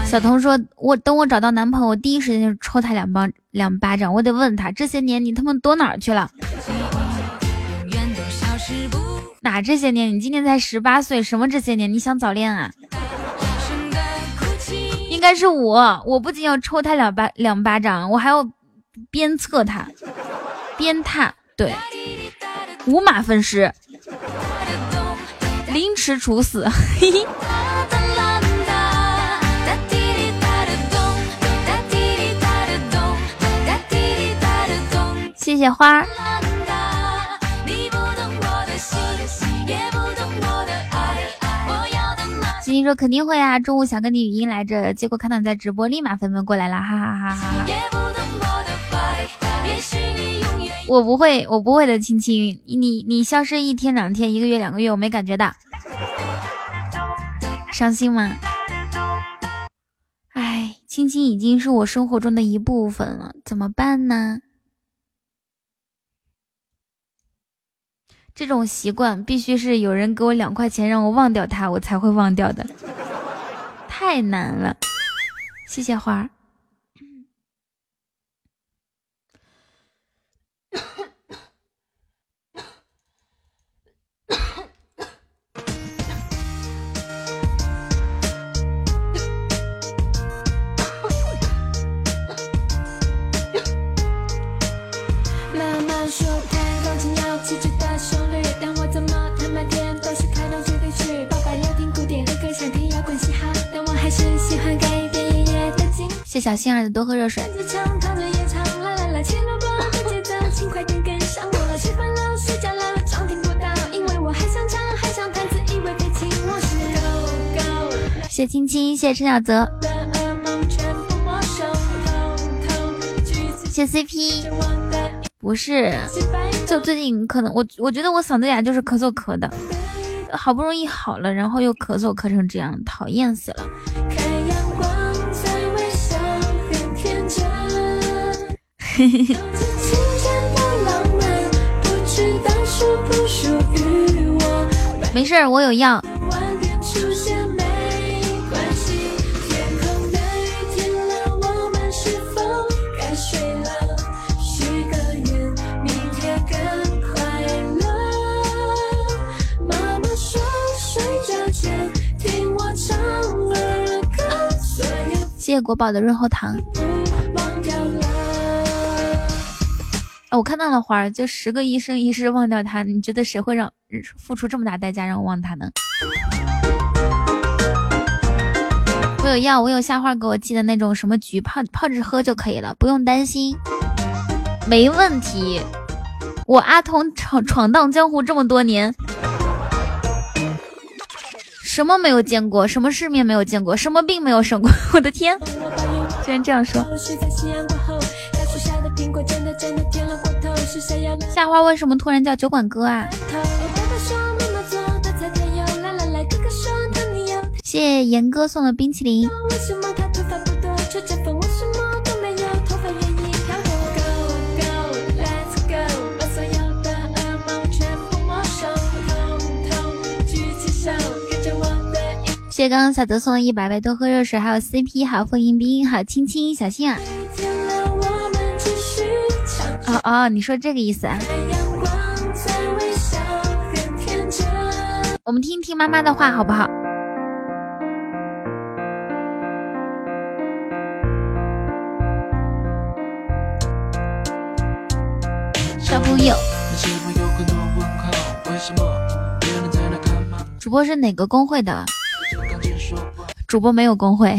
小童说：“我等我找到男朋友，第一时间就抽他两巴两巴掌。我得问他，这些年你他妈躲哪儿去了？哪这些年？你今年才十八岁，什么这些年？你想早恋啊？应该是我，我不仅要抽他两巴两巴掌，我还要鞭策他，鞭挞，对，五马分尸，凌迟处死。嘿嘿。”谢谢花。听说肯定会啊，中午想跟你语音来着，结果看到你在直播，立马纷纷过来了，哈哈哈哈！我不会，我不会的，亲亲，你你消失一天两天，一个月两个月，我没感觉到，伤心吗？哎，亲亲已经是我生活中的一部分了，怎么办呢？这种习惯必须是有人给我两块钱让我忘掉它，我才会忘掉的，太难了。谢谢花儿。谢小心儿的多喝热水。谢青青，谢陈小泽，谢 CP，不是，就最近可能我我觉得我嗓子眼就是咳嗽咳的，好不容易好了，然后又咳嗽咳成这样，讨厌死了。没事儿，我有药。谢谢国宝的润喉糖。哎，我看到了花儿，就十个一生一世忘掉他，你觉得谁会让付出这么大代价让我忘他呢？我有药，我有夏花给我寄的那种什么菊，泡泡着喝就可以了，不用担心，没问题。我阿童闯闯荡江湖这么多年，什么没有见过，什么世面没有见过，什么病没有生过，我的天，居然这样说。夏花为什么突然叫酒馆哥啊？谢谢严哥送的冰淇淋。谢谢刚刚小泽送的一百杯多喝热水，还有 CP，还有风迎宾，还有青青，小心啊！哦哦，你说这个意思啊？我们听听妈妈的话好不好？小朋友，主播是哪个公会的？主播没有公会。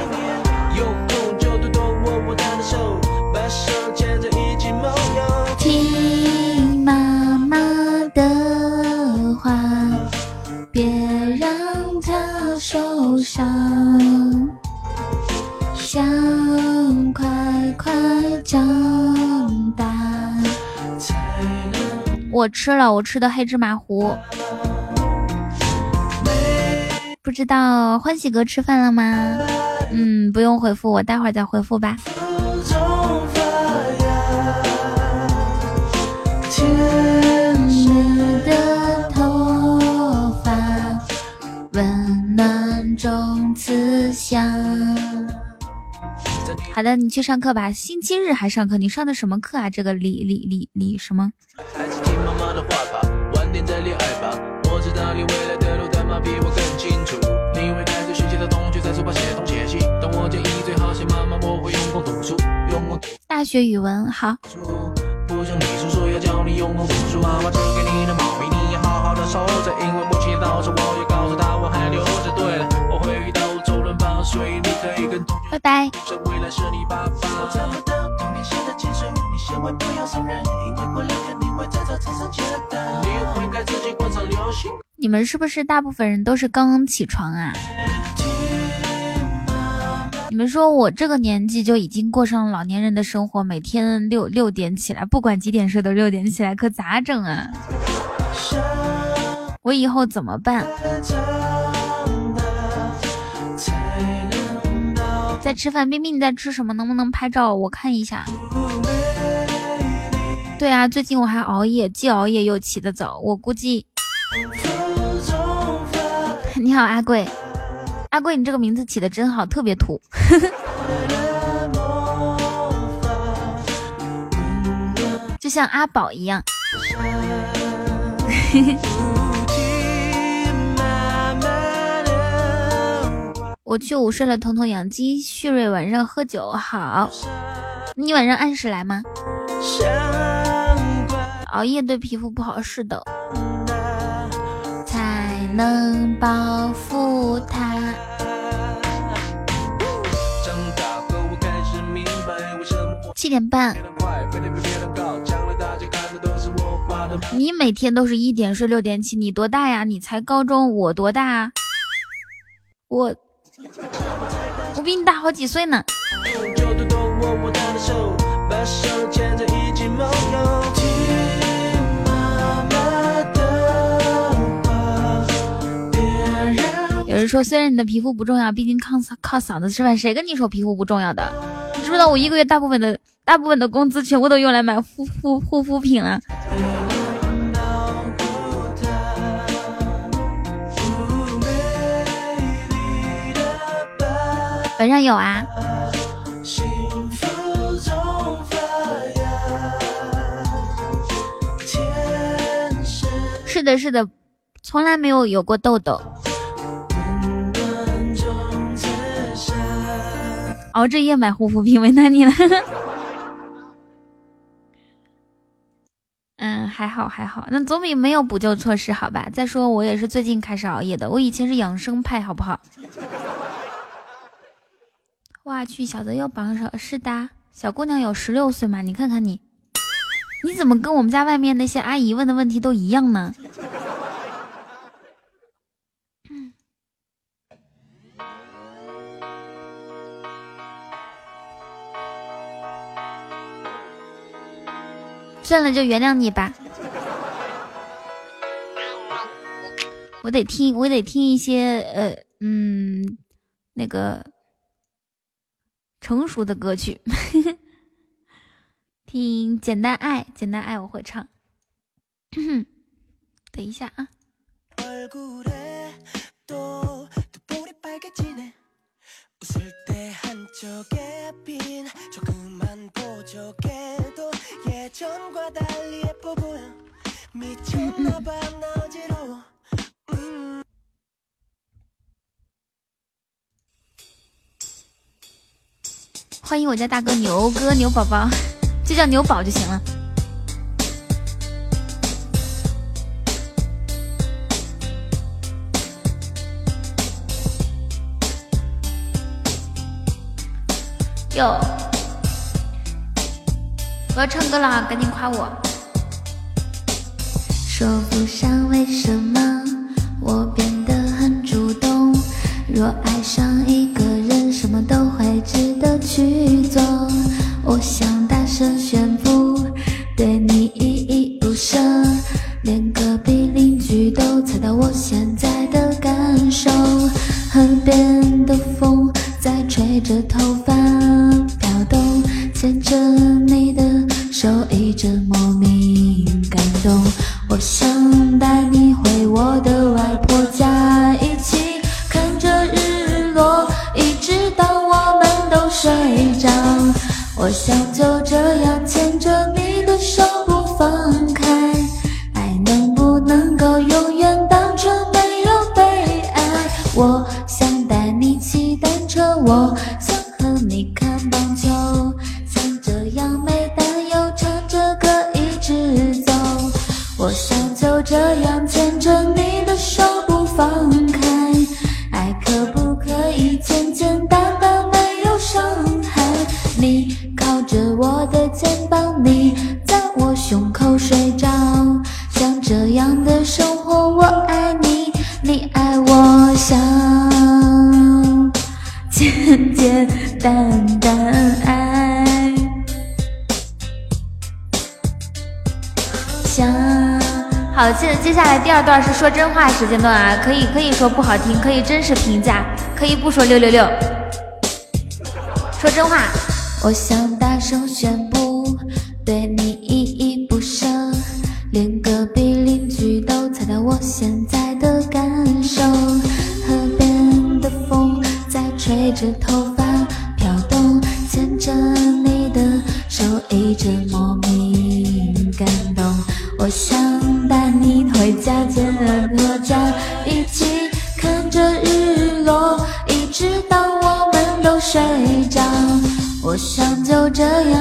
受伤。想快快长大。我吃了，我吃的黑芝麻糊。不知道欢喜哥吃饭了吗？嗯，不用回复，我待会儿再回复吧。中慈祥。好的，你去上课吧。星期日还上课？你上的什么课啊？这个李李李李什么？大学语文好。拜拜。你们是不是大部分人都是刚刚起床啊？你们说我这个年纪就已经过上老年人的生活，每天六六点起来，不管几点睡都六点起来，可咋整啊？我以后怎么办？在吃饭，冰冰你在吃什么？能不能拍照我看一下？对啊，最近我还熬夜，既熬夜又起得早，我估计。你好，阿贵。阿贵，你这个名字起的真好，特别土，就像阿宝一样。我去午睡了，彤彤养鸡，旭瑞晚上喝酒好。你晚上按时来吗？熬夜对皮肤不好，是的。才能保护它。七点半。你每天都是一点睡六点起，你多大呀？你才高中，我多大啊？我 我比你大好几岁呢。有人说，虽然你的皮肤不重要，毕竟靠嗓靠嗓子吃饭。谁跟你说皮肤不重要的？你知不知道我一个月大部分的大部分的工资全部都用来买护护护肤品了。晚上有啊。是的，是的，从来没有有过痘痘。熬着夜买护肤品，为难你了。嗯，还好还好，那总比没有补救措施好吧？再说我也是最近开始熬夜的，我以前是养生派，好不好？哇去，小泽又榜首，是的，小姑娘有十六岁嘛？你看看你，你怎么跟我们家外面那些阿姨问的问题都一样呢？算了，就原谅你吧。我得听，我得听一些呃，嗯，那个成熟的歌曲。听《简单爱》，《简单爱》我会唱。等一下啊。欢迎我家大哥牛哥牛宝宝，就叫牛宝就行了。哟，我要唱歌了，赶紧夸我。说不上为什么我变得很主动，若爱上一个，什么都会值得去做。我想大声宣布，对你依依不舍，连隔壁邻居都猜到我现在的感受。河边的风在吹着头发飘动，牵着你的手，一阵莫名感动。我想带你回我的外婆我想就这样牵着你说真话时间段啊，可以可以说不好听，可以真实评价，可以不说六六六。说真话，我想大声宣布，对你依依不舍，连隔壁邻居都猜到我现在的感受。河边的风在吹着头发飘动，牵着你的手，一直莫名感动。我想你回家，见和家一起看着日落，一直到我们都睡着。我想就这样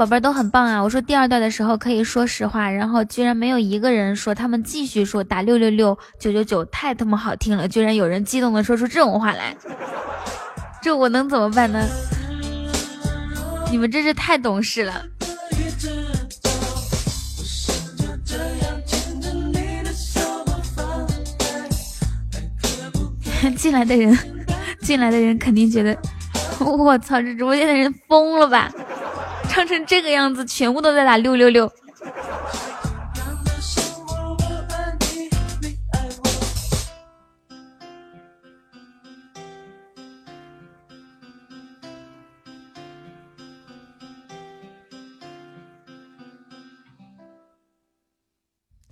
宝贝都很棒啊！我说第二段的时候可以说实话，然后居然没有一个人说，他们继续说打六六六九九九，太他妈好听了！居然有人激动的说出这种话来，这我能怎么办呢？你们真是太懂事了。进来的人，进来的人肯定觉得，我操，这直播间的人疯了吧？唱成这个样子，全部都在打六六六。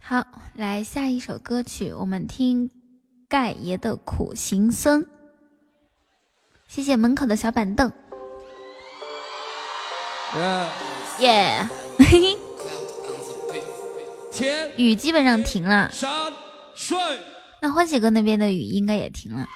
好，来下一首歌曲，我们听盖爷的《苦行僧》。谢谢门口的小板凳。耶，嘿嘿，雨基本上停了，那欢喜哥那边的雨应该也停了。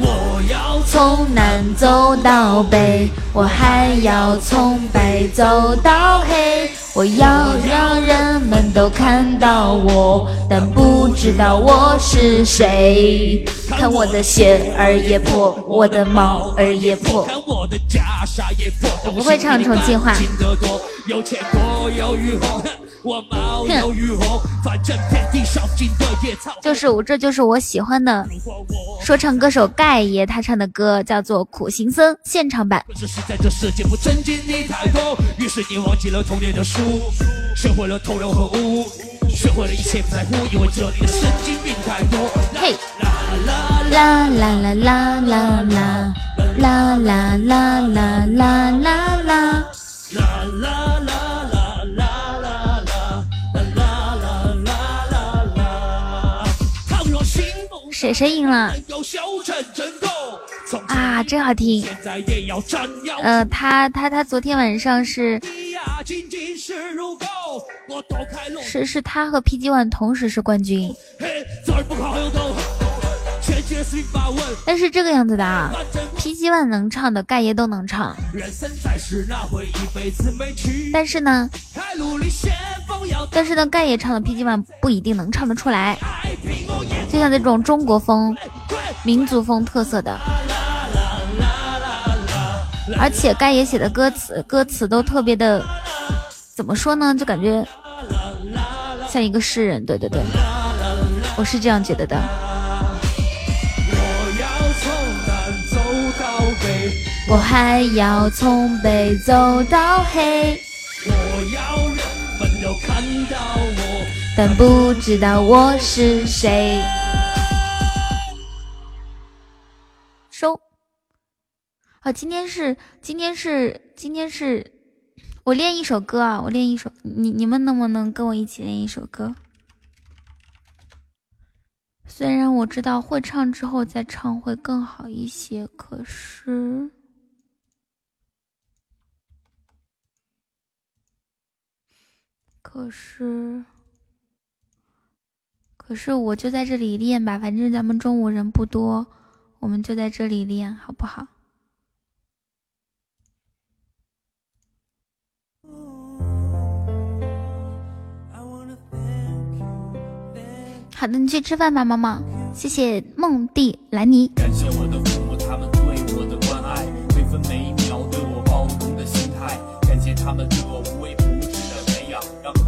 我要从南走到北，我还要从白走到黑。我要让人们都看到我，但不知道我是谁。看我的鞋儿也破我的帽儿也破。我的袈裟也破不会唱重庆话哼。就是我这就是我喜欢的说唱歌手盖爷他唱的歌叫做苦行僧现场版。只是在这世界经的太多于是你忘记了童年的书学会了同流合污学会了一切不在乎因为这里的神经病太多。嘿。啦啦啦啦啦啦啦啦啦啦啦啦啦啦啦。啦啦啦啦啦啦啦啦啦啦啦。谁谁赢了，啊？真好听。呃，他他他昨天晚上是，是，是是他和 PG One 同时是冠军，但是这个样子的啊，PG One 能唱的盖爷都能唱，但是呢，但是呢，盖爷唱的 PG One 不一定能唱得出来，就像这种中国风、民族风特色的，而且盖爷写的歌词歌词都特别的，怎么说呢？就感觉像一个诗人，对对对，我是这样觉得的。我还要从北走到黑，我要人们都看到我。但不知道我是谁。收。好，今天是今天是今天是我练一首歌啊，我练一首，你你们能不能跟我一起练一首歌？虽然我知道会唱之后再唱会更好一些，可是，可是，可是我就在这里练吧，反正咱们中午人不多，我们就在这里练，好不好？好的，你去吃饭吧，毛毛。谢谢梦蒂兰妮。感谢我的父母，他们对我的关爱，每分每秒对我包容的心态。感谢他们对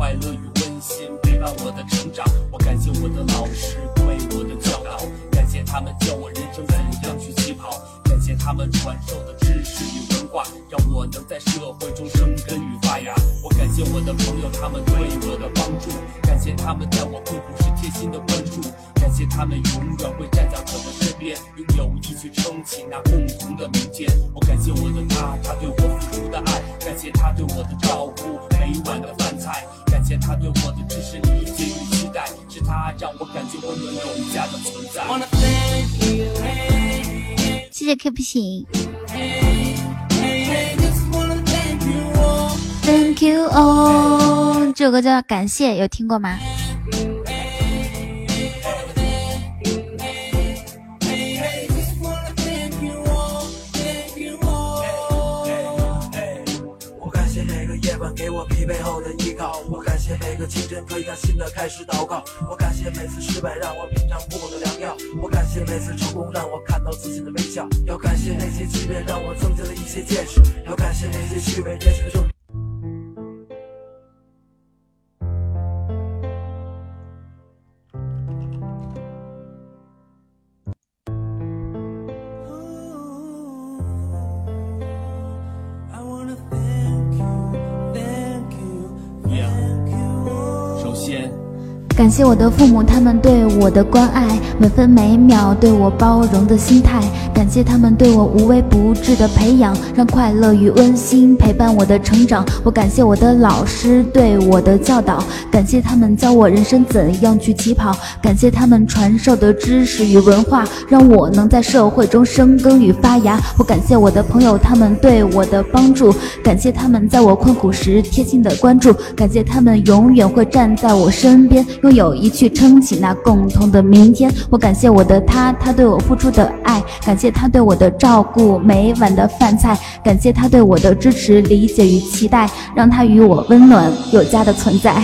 快乐与温馨陪伴我的成长。我感谢我的老师对我的教导，感谢他们教我人生怎样去起跑，感谢他们传授的知识与文化，让我能在社会中生根与发芽。我感谢我的朋友，他们对我的帮助，感谢他们在我困苦时贴心的关注，感谢他们永远会站在我的身边，用友谊去撑起那共同的明天。我感谢我的他，他对我付出的爱，感谢他对我的照顾，每碗的饭菜，感谢他对我的支持、理解与期待，是他让我感觉温暖有家的存在。谢谢 Q 不行。Thank you all，这首歌叫《感谢》，有听过吗？背后的依靠，我感谢每个清晨可以让新的开始祷告，我感谢每次失败让我品尝父母的良药，我感谢每次成功让我看到自信的微笑，要感谢那些欺骗让我增加了一些见识，要感谢那些虚伪人性的证。感谢我的父母，他们对我的关爱，每分每秒对我包容的心态。感谢他们对我无微不至的培养，让快乐与温馨陪伴我的成长。我感谢我的老师对我的教导，感谢他们教我人生怎样去起跑，感谢他们传授的知识与文化，让我能在社会中生根与发芽。我感谢我的朋友，他们对我的帮助，感谢他们在我困苦时贴心的关注，感谢他们永远会站在我身边，友谊去撑起那共同的明天。我感谢我的他，他对我付出的爱，感谢他对我的照顾，每晚的饭菜，感谢他对我的支持、理解与期待，让他与我温暖有家的存在。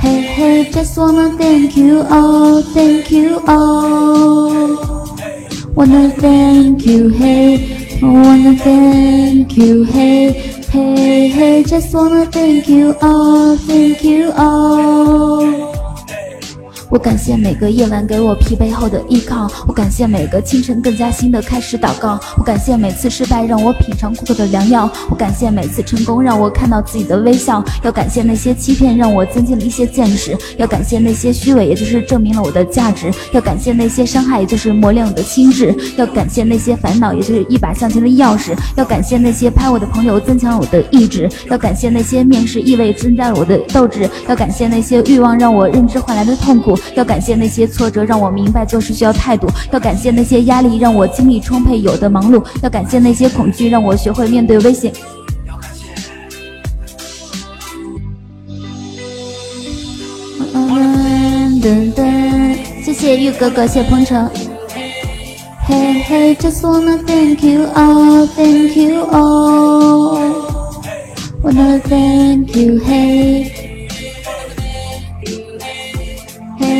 Hey hey, just wanna thank you all, thank you all. Wanna thank you, hey, wanna thank you, hey, hey hey, just wanna thank you all, thank you all. 我感谢每个夜晚给我疲惫后的依靠，我感谢每个清晨更加新的开始祷告，我感谢每次失败让我品尝苦的良药，我感谢每次成功让我看到自己的微笑，要感谢那些欺骗让我增进了一些见识，要感谢那些虚伪，也就是证明了我的价值，要感谢那些伤害，也就是磨练我的心智，要感谢那些烦恼，也就是一把向前的钥匙，要感谢那些拍我的朋友，增强了我的意志，要感谢那些面试意味增加了我的斗志，要感谢那些欲望让我认知换来的痛苦。要感谢那些挫折，让我明白做事需要态度；要感谢那些压力，让我精力充沛，有的忙碌；要感谢那些恐惧，让我学会面对危险。嗯噔噔，谢谢玉哥哥，谢鹏程。Hey hey, just wanna thank you all, thank you all. Wanna thank you, hey.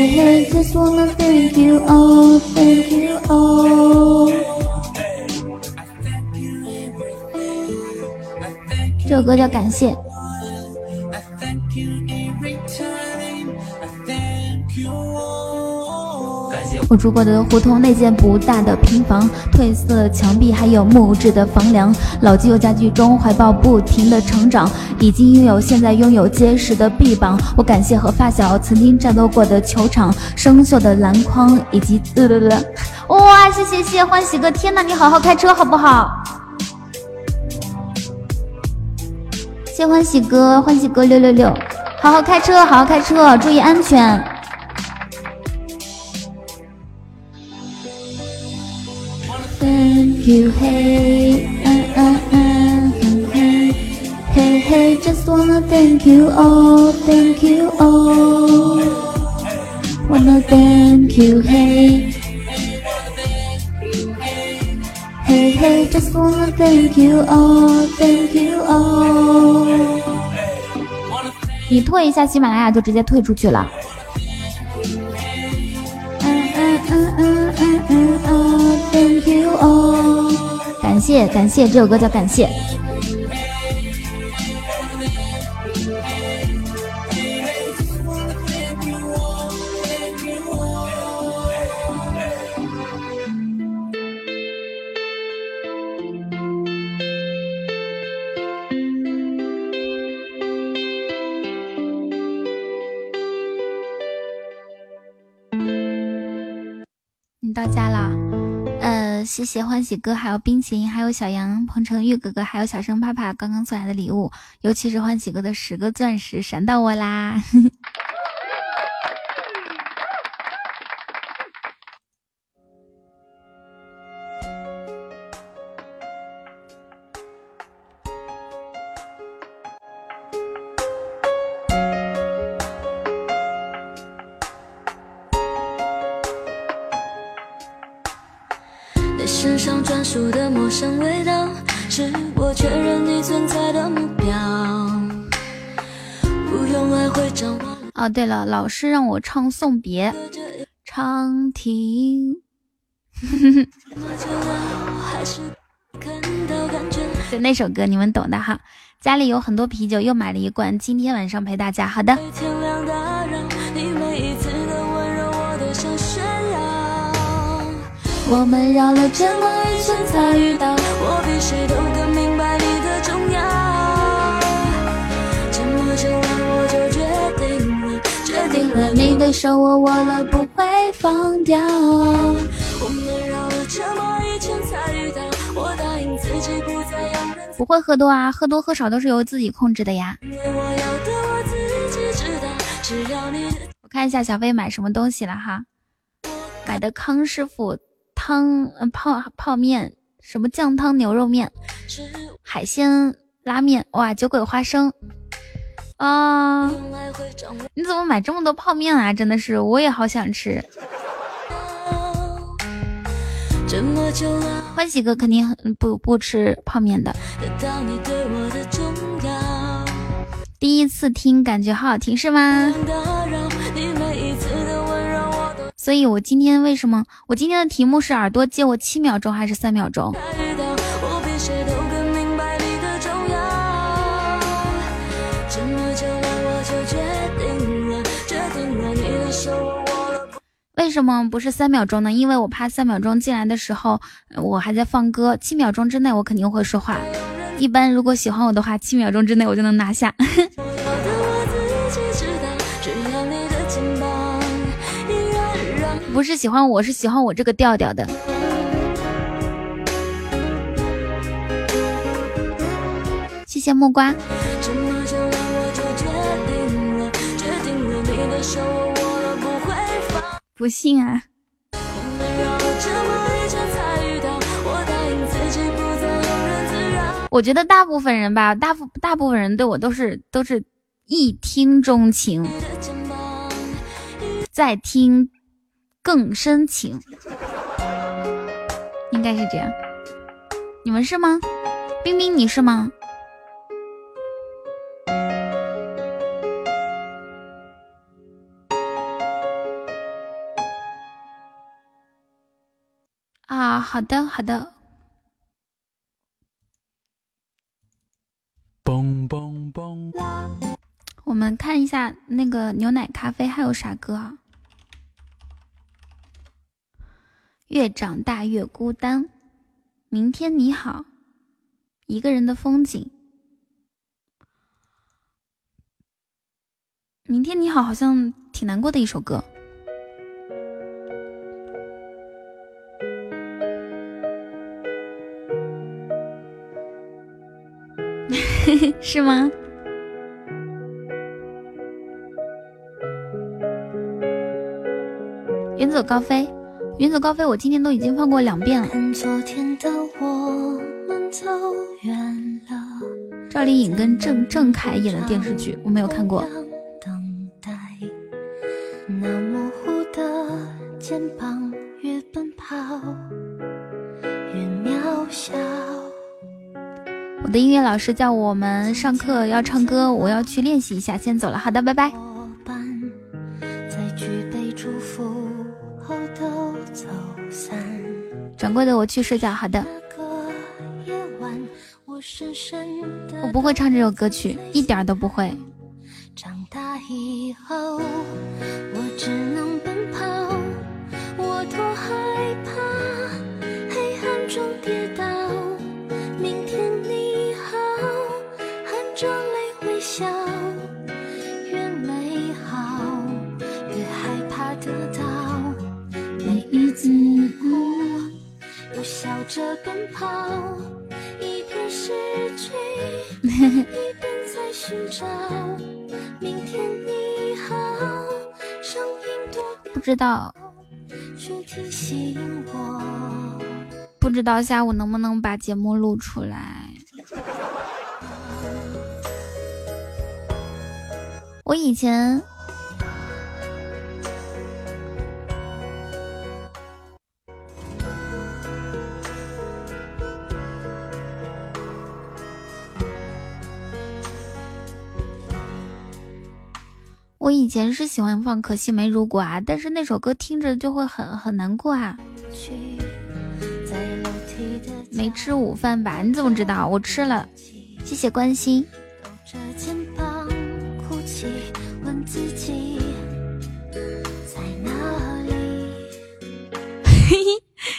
Hey hey, just wanna thank you all, thank you all. 这首歌叫感谢。我住过的胡同，那间不大的平房，褪色墙壁，还有木质的房梁。老旧家具中，怀抱不停的成长，已经拥有现在拥有结实的臂膀。我感谢和发小曾经战斗过的球场，生锈的篮筐，以及呃呃呃，哇，谢谢谢谢欢喜哥，天呐，你好好开车好不好？谢欢喜哥，欢喜哥六六六，好好开车，好好开车，注意安全。Thank you, hey, uh, uh, uh, hey, hey, hey, just wanna thank you all, thank you all. Wanna thank you, hey. Hey, hey, just wanna thank you all, thank you all. 你退一下喜马拉雅就直接退出去了。嗯嗯嗯嗯嗯嗯哦 ，Thank you all，感谢感谢，这首歌叫《感谢》。你到家了，谢谢欢喜哥，还有冰淇淋，还有小杨、彭程、玉哥哥，还有小生怕怕刚刚送来的礼物，尤其是欢喜哥的十个钻石闪到我啦！陌生味道，是我确认你存在的目标。不用来回张望哦，对了，老师让我唱送别，长亭。还是看到感觉。就那首歌，你们懂的哈。家里有很多啤酒，又买了一罐，今天晚上陪大家。好的，天亮打扰，你每一次的温柔我都想炫耀。我们绕了这么一圈才遇到，我比谁都更明白你的重要。这么久了，我就决定了，决定了你的手我握了不会放掉。我们绕了这么一圈才遇到，我答应自己不再让人不会喝多啊，喝多喝少都是由自己控制的呀。因为我要的我自己知道，只要你的我看一下小飞买什么东西了哈，买的康师傅汤呃泡泡面，什么酱汤牛肉面，海鲜拉面，哇，酒鬼花生啊！你怎么买这么多泡面啊？真的是，我也好想吃。欢喜哥肯定很不不吃泡面的。第一次听，感觉好好听是吗？所以我今天为什么？我今天的题目是耳朵借我七秒钟还是三秒钟？为什么不是三秒钟呢？因为我怕三秒钟进来的时候，我还在放歌，七秒钟之内我肯定会说话。一般如果喜欢我的话，七秒钟之内我就能拿下。不是喜欢我，是喜欢我这个调调的。谢谢木瓜，不。信啊！我，觉得大部分人吧，大部大部分人对我都是都是一听钟情，在听更深情，应该是这样。你们是吗？冰冰，你是吗？啊，好的，好的。嘣嘣嘣！我们看一下那个牛奶咖啡还有啥歌啊？越长大越孤单。明天你好，一个人的风景。明天你好，好像挺难过的一首歌，是吗？远走高飞，远走高飞，我今天都已经放过两遍了。赵丽颖跟郑郑恺演的电视剧，我没有看过。肩膀越奔跑越渺小。我的音乐老师叫我们上课要唱歌，我要去练习一下，先走了。好的，拜拜。掌柜的，我去睡觉。好的。我不会唱这首歌曲，一点都不会。长大以后，我只能奔跑，一边失去 一边在寻找，明天你好，声音多不知道。不知道下午能不能把节目录出来。我以前，我以前是喜欢放《可惜没如果》啊，但是那首歌听着就会很很难过啊。没吃午饭吧？你怎么知道？我吃了，谢谢关心。嘿嘿，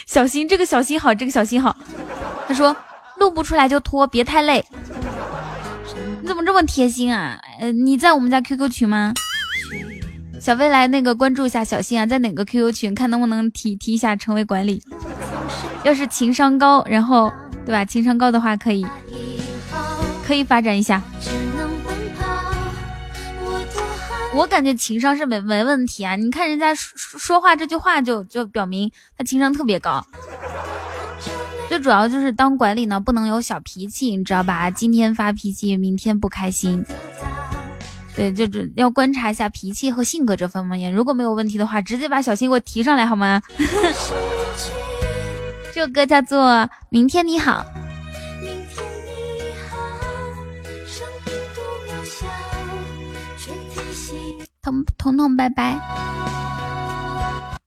小心这个小心好，这个小心好。他说录不出来就拖，别太累。你怎么这么贴心啊？呃，你在我们家 QQ 群吗？小飞来那个关注一下小新啊，在哪个 QQ 群看能不能提提一下成为管理。要是情商高，然后对吧？情商高的话可以，可以发展一下。我感觉情商是没没问题啊！你看人家说说话这句话就就表明他情商特别高。最主要就是当管理呢，不能有小脾气，你知道吧？今天发脾气，明天不开心。对，就是要观察一下脾气和性格这方面。如果没有问题的话，直接把小新给我提上来好吗？这首歌叫做《明天你好》。彤彤彤，拜拜。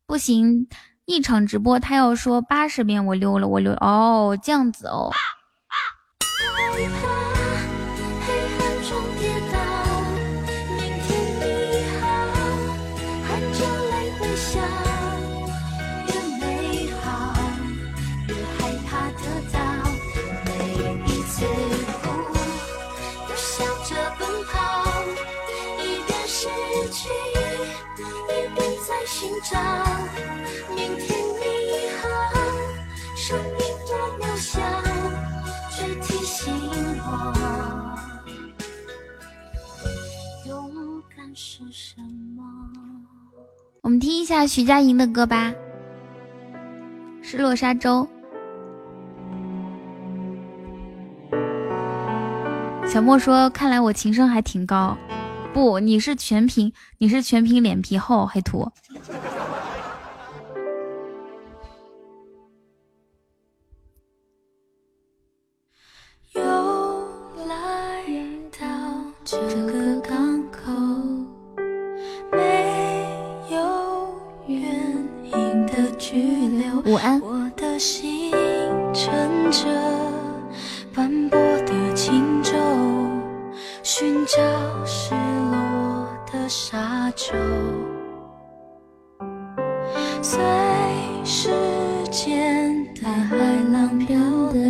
不行，一场直播他要说八十遍，我溜了，我溜。哦，这样子哦。明我们听一下徐佳莹的歌吧，《失落沙洲》。小莫说：“看来我情商还挺高。”不，你是全凭你是全凭脸皮厚，黑土。午安。我的心乘着斑驳的轻舟，寻找失落的沙洲，随时。间的海浪漂流。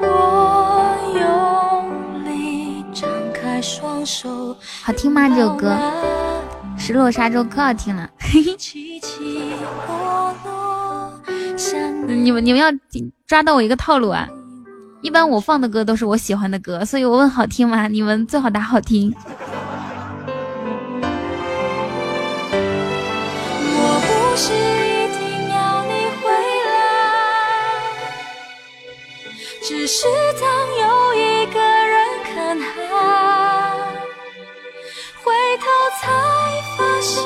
我用力张开双手，好听吗？这首歌《失落沙洲》可好听了，你们你们要抓到我一个套路啊！一般我放的歌都是我喜欢的歌，所以我问好听吗？你们最好答好听。我不是一定要你回来，只是当有一个人看海，回头才发现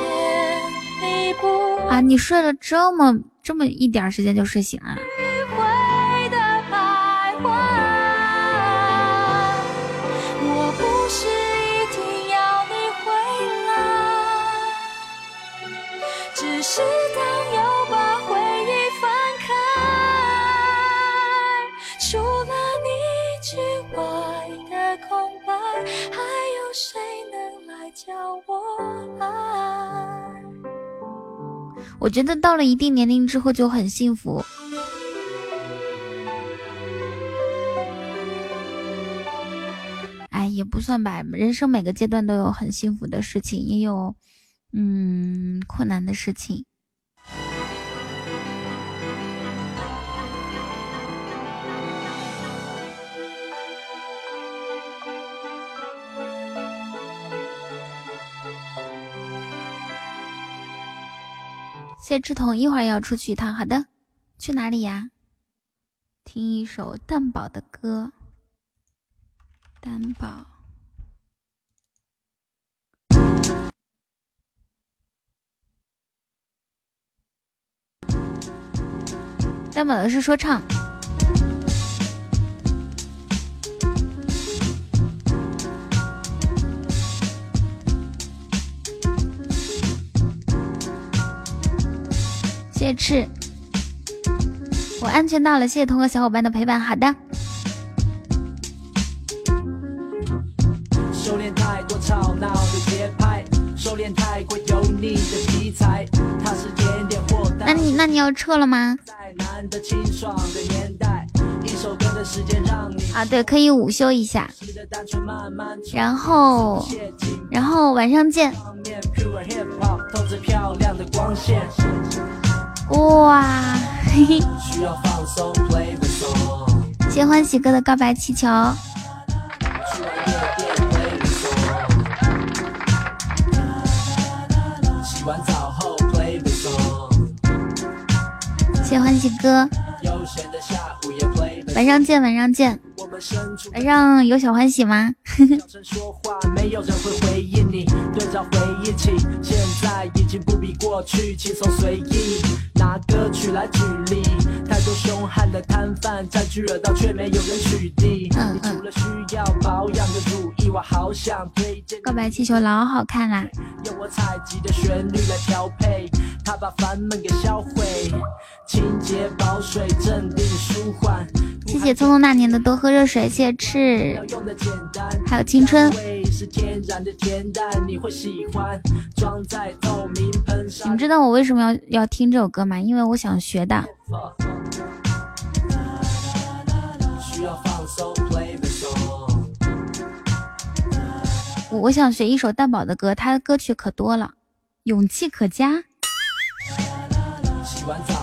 你不啊，你睡了这么这么一点时间就睡醒了？迂回的徘徊。我不是一定要你回来，只是当又把回忆翻开，除了你之外的空白，还有谁能来教我爱？我觉得到了一定年龄之后就很幸福。哎，也不算吧，人生每个阶段都有很幸福的事情，也有嗯困难的事情。谢志彤，一会儿要出去一趟，好的，去哪里呀？听一首蛋宝的歌，蛋宝。蛋宝的是说唱。谢谢赤，我安全到了，谢谢通哥小伙伴的陪伴。好的，收敛太多吵闹的节拍，收敛太过油腻的题材。它是点点或那你那你要撤了吗？啊，对，可以午休一下，然后然后晚上见。哇，嘿嘿，谢欢喜哥的告白气球，谢欢喜哥，晚上见，晚上见。我们身处晚上有小欢喜吗？没有人会回应你。对照回忆起，现在已经不比过去轻松随意。拿歌曲来举例，太多凶悍的摊贩占据却没有人取缔。除了需要保养的乳液，我好想推荐告白气球老好看啦！用我采集的旋律来调配，它把烦闷给销毁，清洁保水，镇定舒缓。谢谢匆匆那年的多喝热水，谢谢赤，还有青春。你。们，知道我为什么要要听这首歌吗？因为我想学的。我我想学一首蛋堡的歌，他的歌曲可多了，勇气可嘉。洗完澡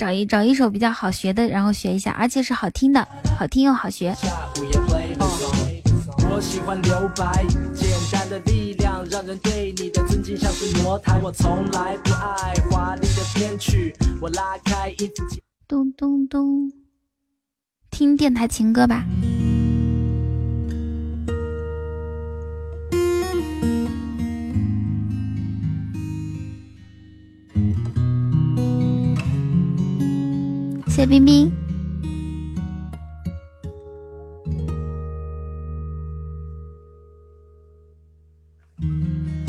找一找一首比较好学的，然后学一下，而且是好听的，好听又好学。我喜欢留白，简单的力量让人对你的尊敬像是魔台。我从来不爱华丽的编曲，我拉开音符键。咚咚咚，听电台情歌吧。谢谢冰冰。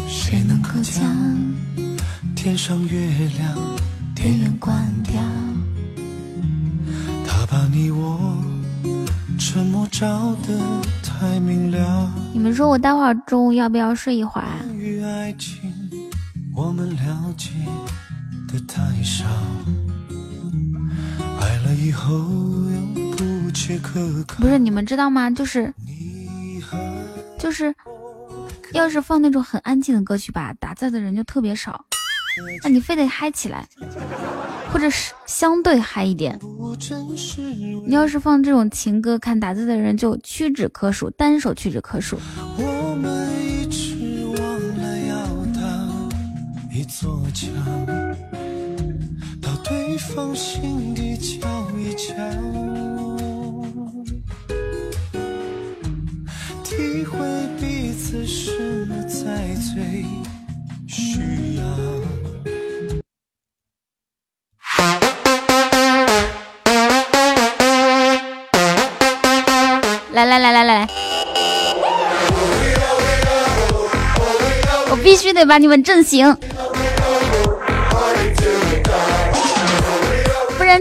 谁能够将天上月亮电源关掉？它把你我沉默照得太明了。你们说我待会儿中午要不要睡一会儿啊？关于爱情，我们了解的太少，不切可靠。不是你们知道吗？就是就是，要是放那种很安静的歌曲吧，打字的人就特别少。那你非得嗨起来，或者是相对嗨一点。你要是放这种情歌，看打字的人就屈指可数，单手屈指可数。我们一直忘了要搭一座桥，到对方心底瞧一瞧，体会彼此什么才最需要。来来来来来来，我必须得把你们震醒，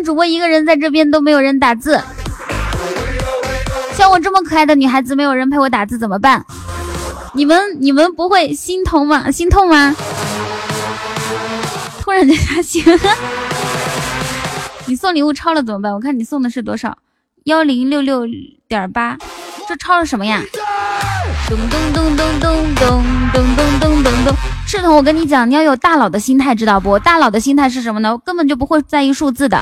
主播一个人在这边都没有人打字。像我这么可爱的女孩子，没有人陪我打字怎么办？你们你们不会心疼吗？心痛吗？突然间他醒，你送礼物超了怎么办？我看你送的是多少？幺零六六点八，这超了什么呀？咚咚咚咚咚咚咚咚咚咚咚！赤瞳，我跟你讲，你要有大佬的心态，知道不？大佬的心态是什么呢？根本就不会在意数字的。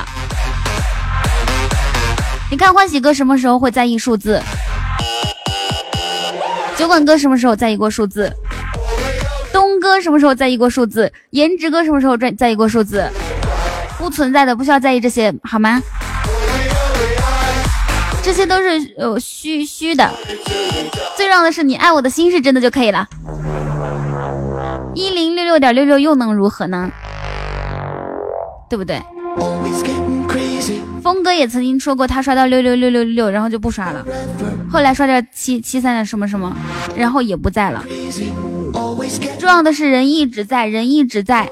你看欢喜哥什么时候会在意数字？酒馆哥什么时候在意过数字？东哥什么时候在意过数字？颜值哥什么时候在在意过数字？不存在的，不需要在意这些，好吗？这些都是呃虚虚的，最重要的是你爱我的心是真的就可以了。一零六六点六六又能如何呢？对不对？峰哥也曾经说过，他刷到六六六六六，然后就不刷了，后来刷到七七三的什么什么，然后也不在了。重要的是人一直在，人一直在，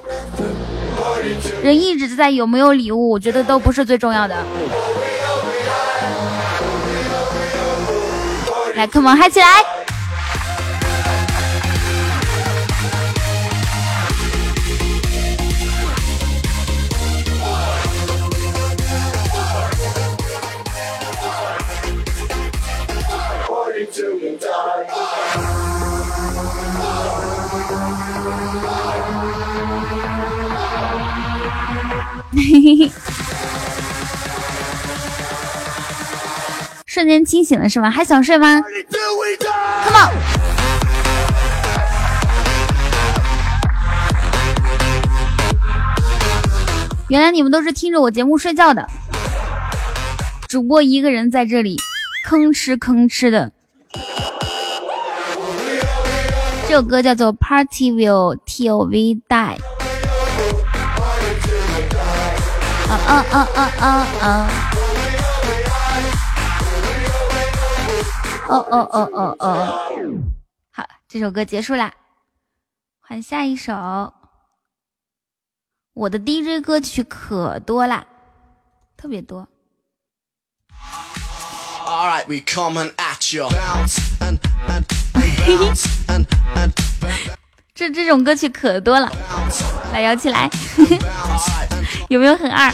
人一直在，有没有礼物，我觉得都不是最重要的。来，come on，嗨起来！瞬间清醒了是吗？还想睡吗？Come on！原来你们都是听着我节目睡觉的，主播一个人在这里吭哧吭哧的。这首歌叫做《Party Will Till We Die》。啊啊啊啊啊啊！哦哦哦哦哦，好，这首歌结束啦，换下一首。我的 DJ 歌曲可多啦，特别多。这这种歌曲可多了，来摇起来，有没有很二？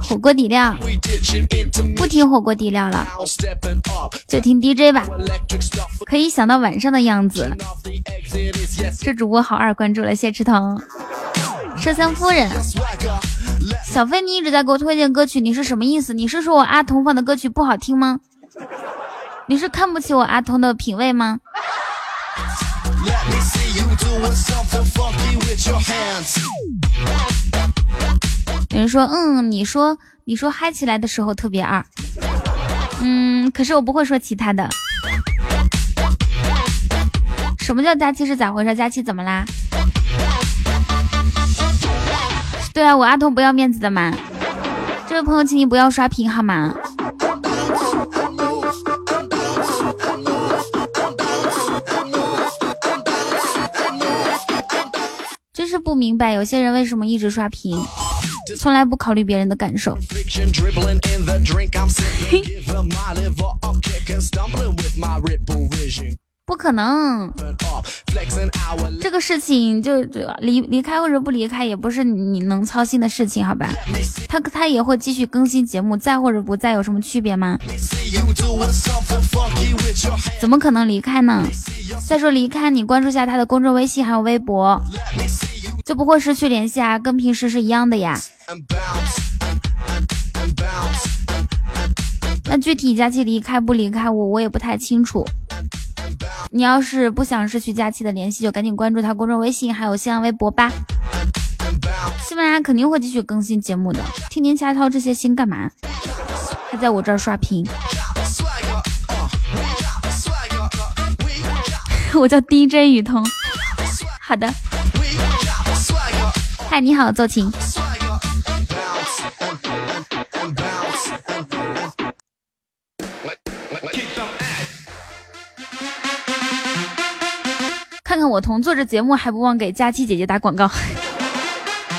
火锅底料，不听火锅底料了，就听 DJ 吧。可以想到晚上的样子。这主播好二，关注了，谢吃疼。麝香夫人，小飞，你一直在给我推荐歌曲，你是什么意思？你是说我阿童放的歌曲不好听吗？你是看不起我阿童的品味吗？有人说，嗯，你说，你说嗨起来的时候特别二，嗯，可是我不会说其他的。什么叫佳期是咋回事？佳期怎么啦？对啊，我阿童不要面子的嘛。这位朋友，请你不要刷屏好吗？真是不明白，有些人为什么一直刷屏？从来不考虑别人的感受。不可能，这个事情就离离开或者不离开，也不是你能操心的事情，好吧？他他也会继续更新节目，在或者不在有什么区别吗？怎么可能离开呢？再说离开，你关注下他的公众微信还有微博，就不会失去联系啊，跟平时是一样的呀。那具体佳琪离开不离开我，我也不太清楚。你要是不想失去佳期的联系，就赶紧关注他公众微信，还有新浪微博吧。喜马拉肯定会继续更新节目的，天天瞎操这些心干嘛？还在我这儿刷屏？我叫 DJ 雨桐。好的。嗨，你好，奏琴。看我同做着节目还不忘给佳期姐姐打广告，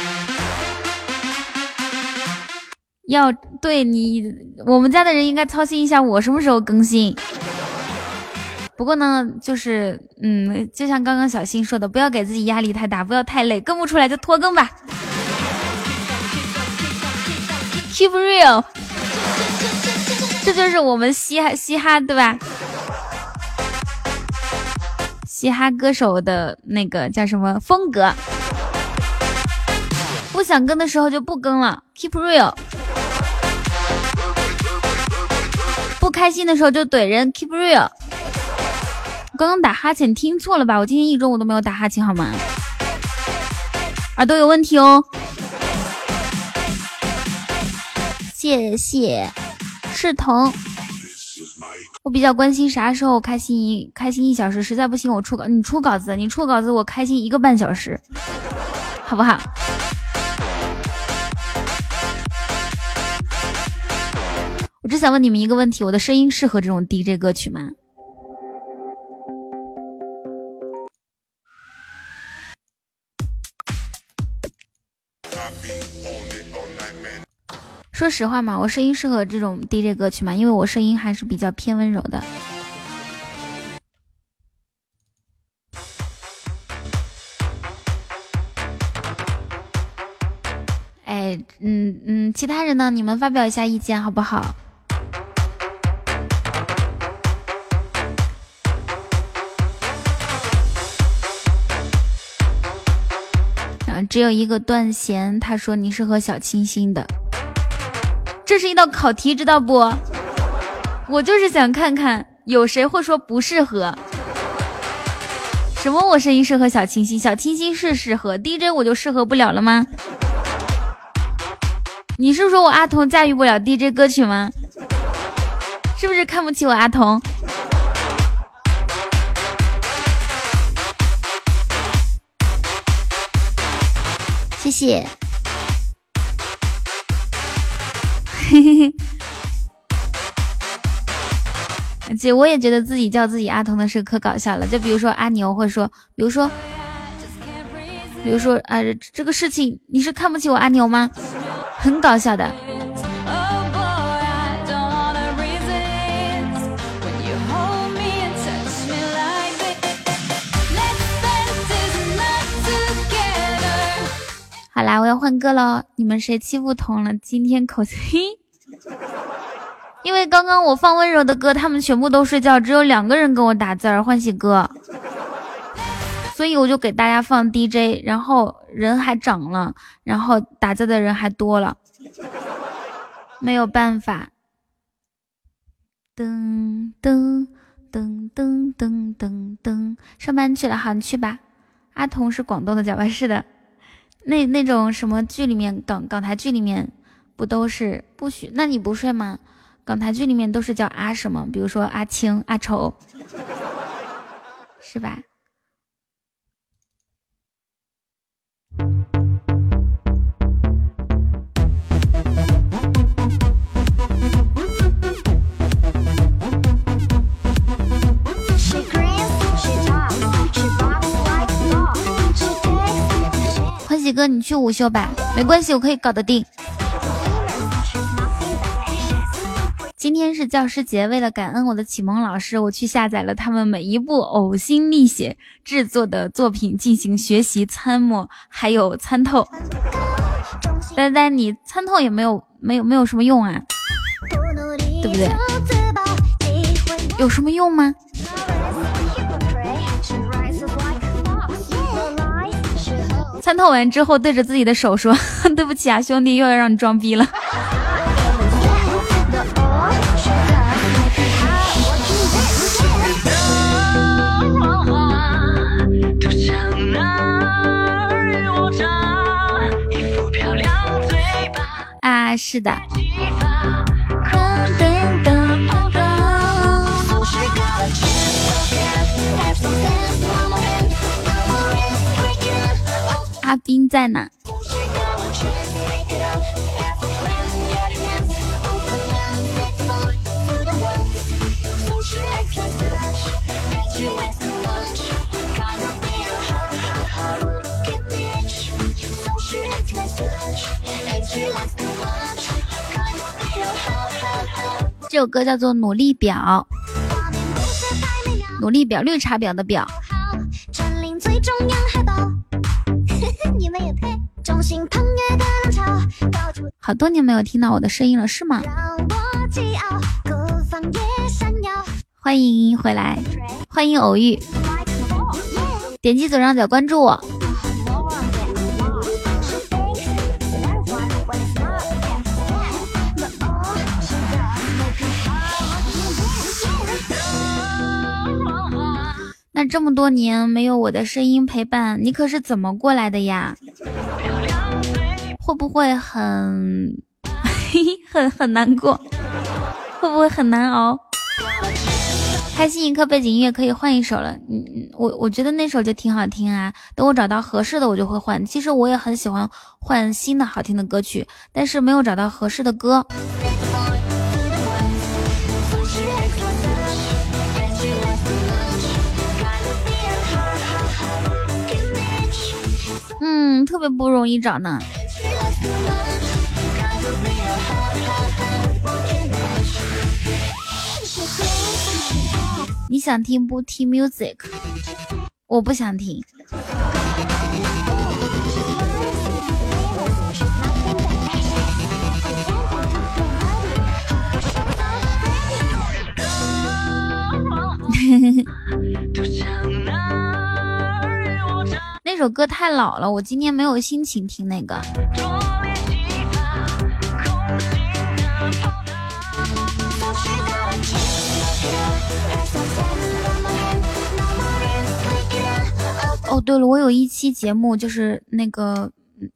要对你我们家的人应该操心一下我什么时候更新。不过呢，就是嗯，就像刚刚小新说的，不要给自己压力太大，不要太累，更不出来就拖更吧。Keep real，这就是我们嘻哈嘻哈对吧？嘻哈歌手的那个叫什么风格？不想更的时候就不更了，keep real。不开心的时候就怼人，keep real。刚刚打哈欠听错了吧？我今天一中午都没有打哈欠，好吗？耳朵有问题哦。谢谢，是疼。我比较关心啥时候开心一开心一小时，实在不行我出稿，你出稿子，你出稿子我开心一个半小时，好不好？我只想问你们一个问题：我的声音适合这种 DJ 歌曲吗？说实话嘛，我声音适合这种 DJ 歌曲吗？因为我声音还是比较偏温柔的。哎，嗯嗯，其他人呢？你们发表一下意见好不好？嗯，只有一个断弦，他说你适合小清新的。这是一道考题，知道不？我就是想看看有谁会说不适合。什么？我声音适合小清新？小清新是适合 DJ，我就适合不了了吗？你是说我阿童驾驭不了 DJ 歌曲吗？是不是看不起我阿童？谢谢。嘿嘿嘿，姐，我也觉得自己叫自己阿童的事可搞笑了。就比如说阿牛会说，比如说，比如说啊，这个事情你是看不起我阿牛吗？很搞笑的。好啦，我要换歌了。你们谁欺负童了？今天口气。因为刚刚我放温柔的歌，他们全部都睡觉，只有两个人跟我打字儿欢喜哥，所以我就给大家放 DJ，然后人还涨了，然后打字的人还多了，没有办法。噔噔噔噔噔噔噔，上班去了，好，你去吧。阿童是广东的，叫吧？是的。那那种什么剧里面港港台剧里面不都是不许？那你不睡吗？港台剧里面都是叫阿什么？比如说阿青、阿丑，是吧？吉哥，你去午休吧，没关系，我可以搞得定。今天是教师节，为了感恩我的启蒙老师，我去下载了他们每一部呕心沥血制作的作品进行学习、参谋，还有参透。呆呆，你参透也没有，没有，没有什么用啊，对不对？有什么用吗？参透完之后，对着自己的手说：“ 对不起啊，兄弟，又要让你装逼了。”啊，是的。阿斌在哪？这首歌叫做《努力表》，努力表，绿茶婊的表。好多年没有听到我的声音了，是吗？欢迎回来，欢迎偶遇，点击左上角关注我。这么多年没有我的声音陪伴，你可是怎么过来的呀？会不会很 很很难过？会不会很难熬？开心一刻背景音乐可以换一首了。嗯，我我觉得那首就挺好听啊。等我找到合适的，我就会换。其实我也很喜欢换新的好听的歌曲，但是没有找到合适的歌。嗯，特别不容易找呢。你想听不听 music？我不想听。那首歌太老了，我今天没有心情听那个。哦，对了，我有一期节目，就是那个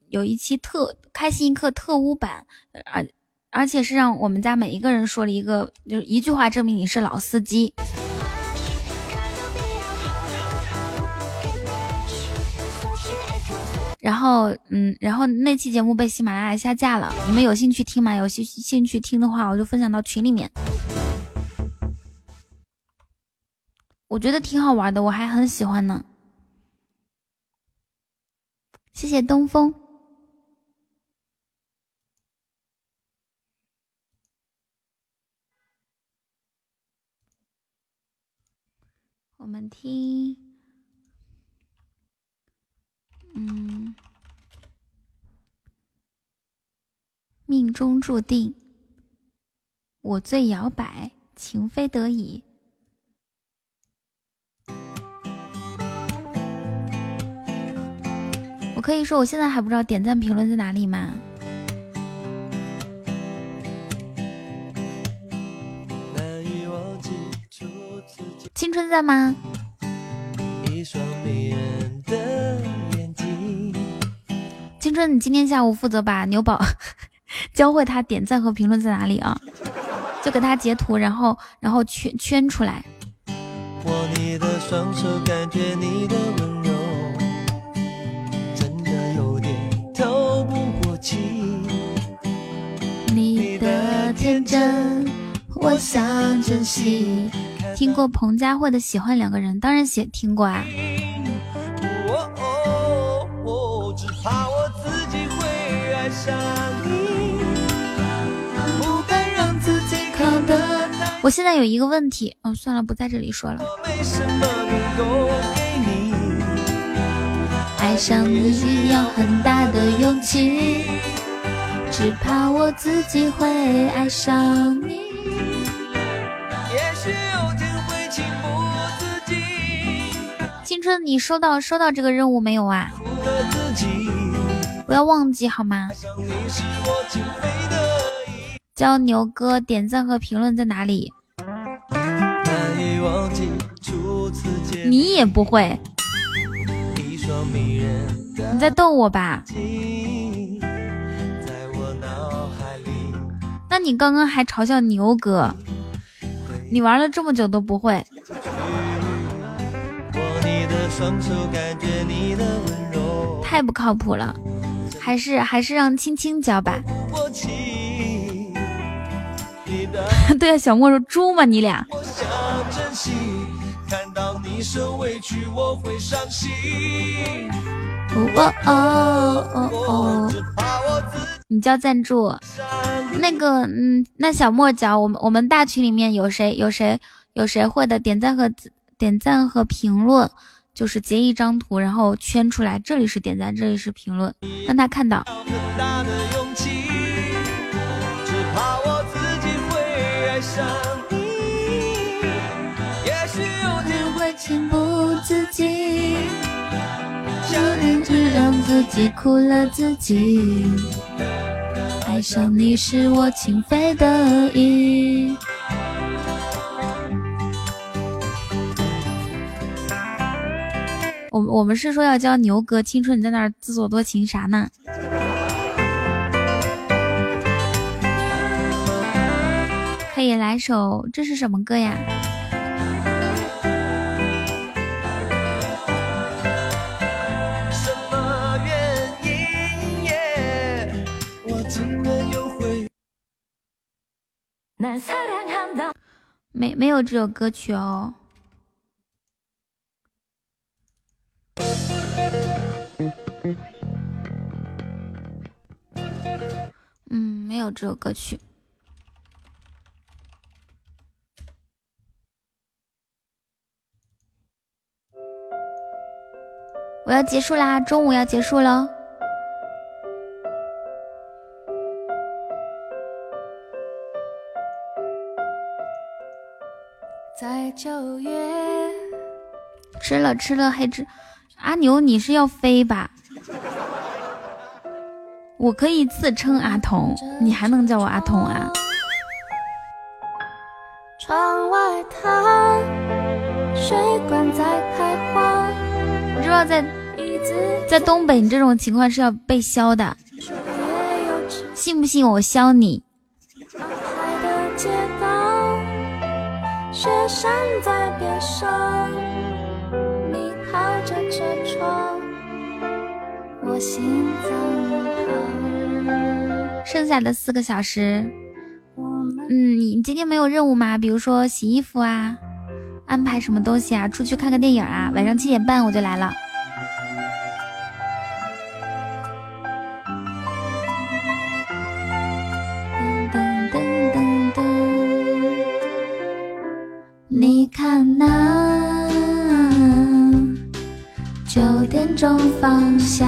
有一期特开心一刻特污版，而而且是让我们家每一个人说了一个，就是一句话证明你是老司机。然后，嗯，然后那期节目被喜马拉雅下架了。你们有兴趣听吗？有兴兴趣听的话，我就分享到群里面。我觉得挺好玩的，我还很喜欢呢。谢谢东风。我们听。嗯，命中注定，我最摇摆，情非得已。我可以说，我现在还不知道点赞评论在哪里吗？青春在吗？青春，你今天下午负责把牛宝教会他点赞和评论在哪里啊？就给他截图，然后然后圈圈出来。你的天真，我想珍惜。听过彭佳慧的《喜欢两个人》，当然写听过啊。我现在有一个问题，哦，算了，不在这里说了。爱上你要很大的勇气，只怕我自己会爱上你。青春，你收到收到这个任务没有啊？不要忘记好吗？教牛哥点赞和评论在哪里？你也不会？你在逗我吧？那你刚刚还嘲笑牛哥？你玩了这么久都不会？太不靠谱了，还是还是让青青教吧。对啊，小莫说猪吗？你俩。哦哦哦哦！你交赞助，那个嗯，那小莫教我们，我们大群里面有谁有谁有谁会的？点赞和点赞和评论，就是截一张图，然后圈出来，这里是点赞，这里是评论，让他看到。情不自禁，就只让自己苦了自己。爱上你是我情非得已。我我们是说要教牛哥青春，你在那儿自作多情啥呢？可以来首，这是什么歌呀？没没有这首歌曲哦。嗯，没有这首歌曲。我要结束啦，中午要结束喽。在九月，吃了吃了，黑吃。阿牛，你是要飞吧？我可以自称阿童，你还能叫我阿童啊？窗外它水管在开花，你知道在在东北，你这种情况是要被削的，信不信我削你？雪山在边上，你靠着车窗，我心脏旁。剩下的四个小时，嗯，你今天没有任务吗？比如说洗衣服啊，安排什么东西啊，出去看个电影啊，晚上七点半我就来了。有方向，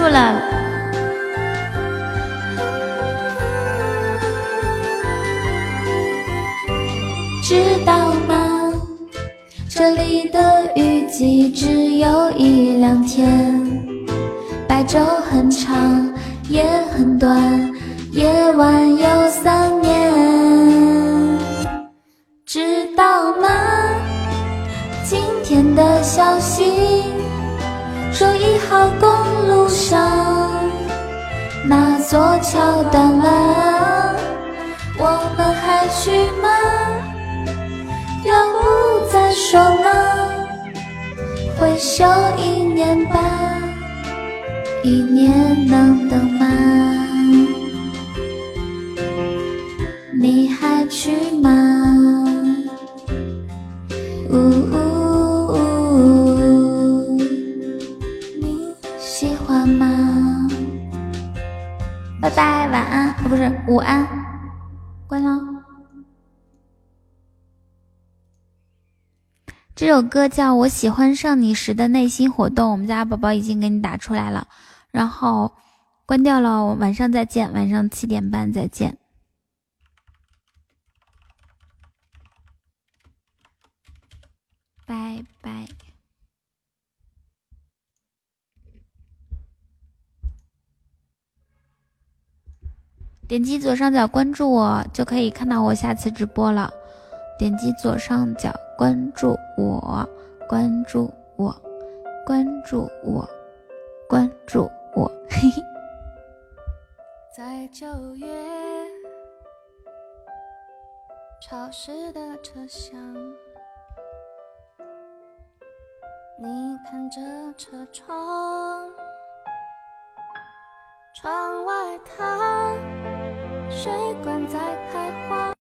住了。叫我喜欢上你时的内心活动，我们家宝宝已经给你打出来了，然后关掉了，我晚上再见，晚上七点半再见。拜拜。点击左上角关注我，就可以看到我下次直播了。点击左上角关注我，关注我，关注我，关注我。嘿嘿。在九月潮湿的车厢，你看着车窗，窗外它水管在开花。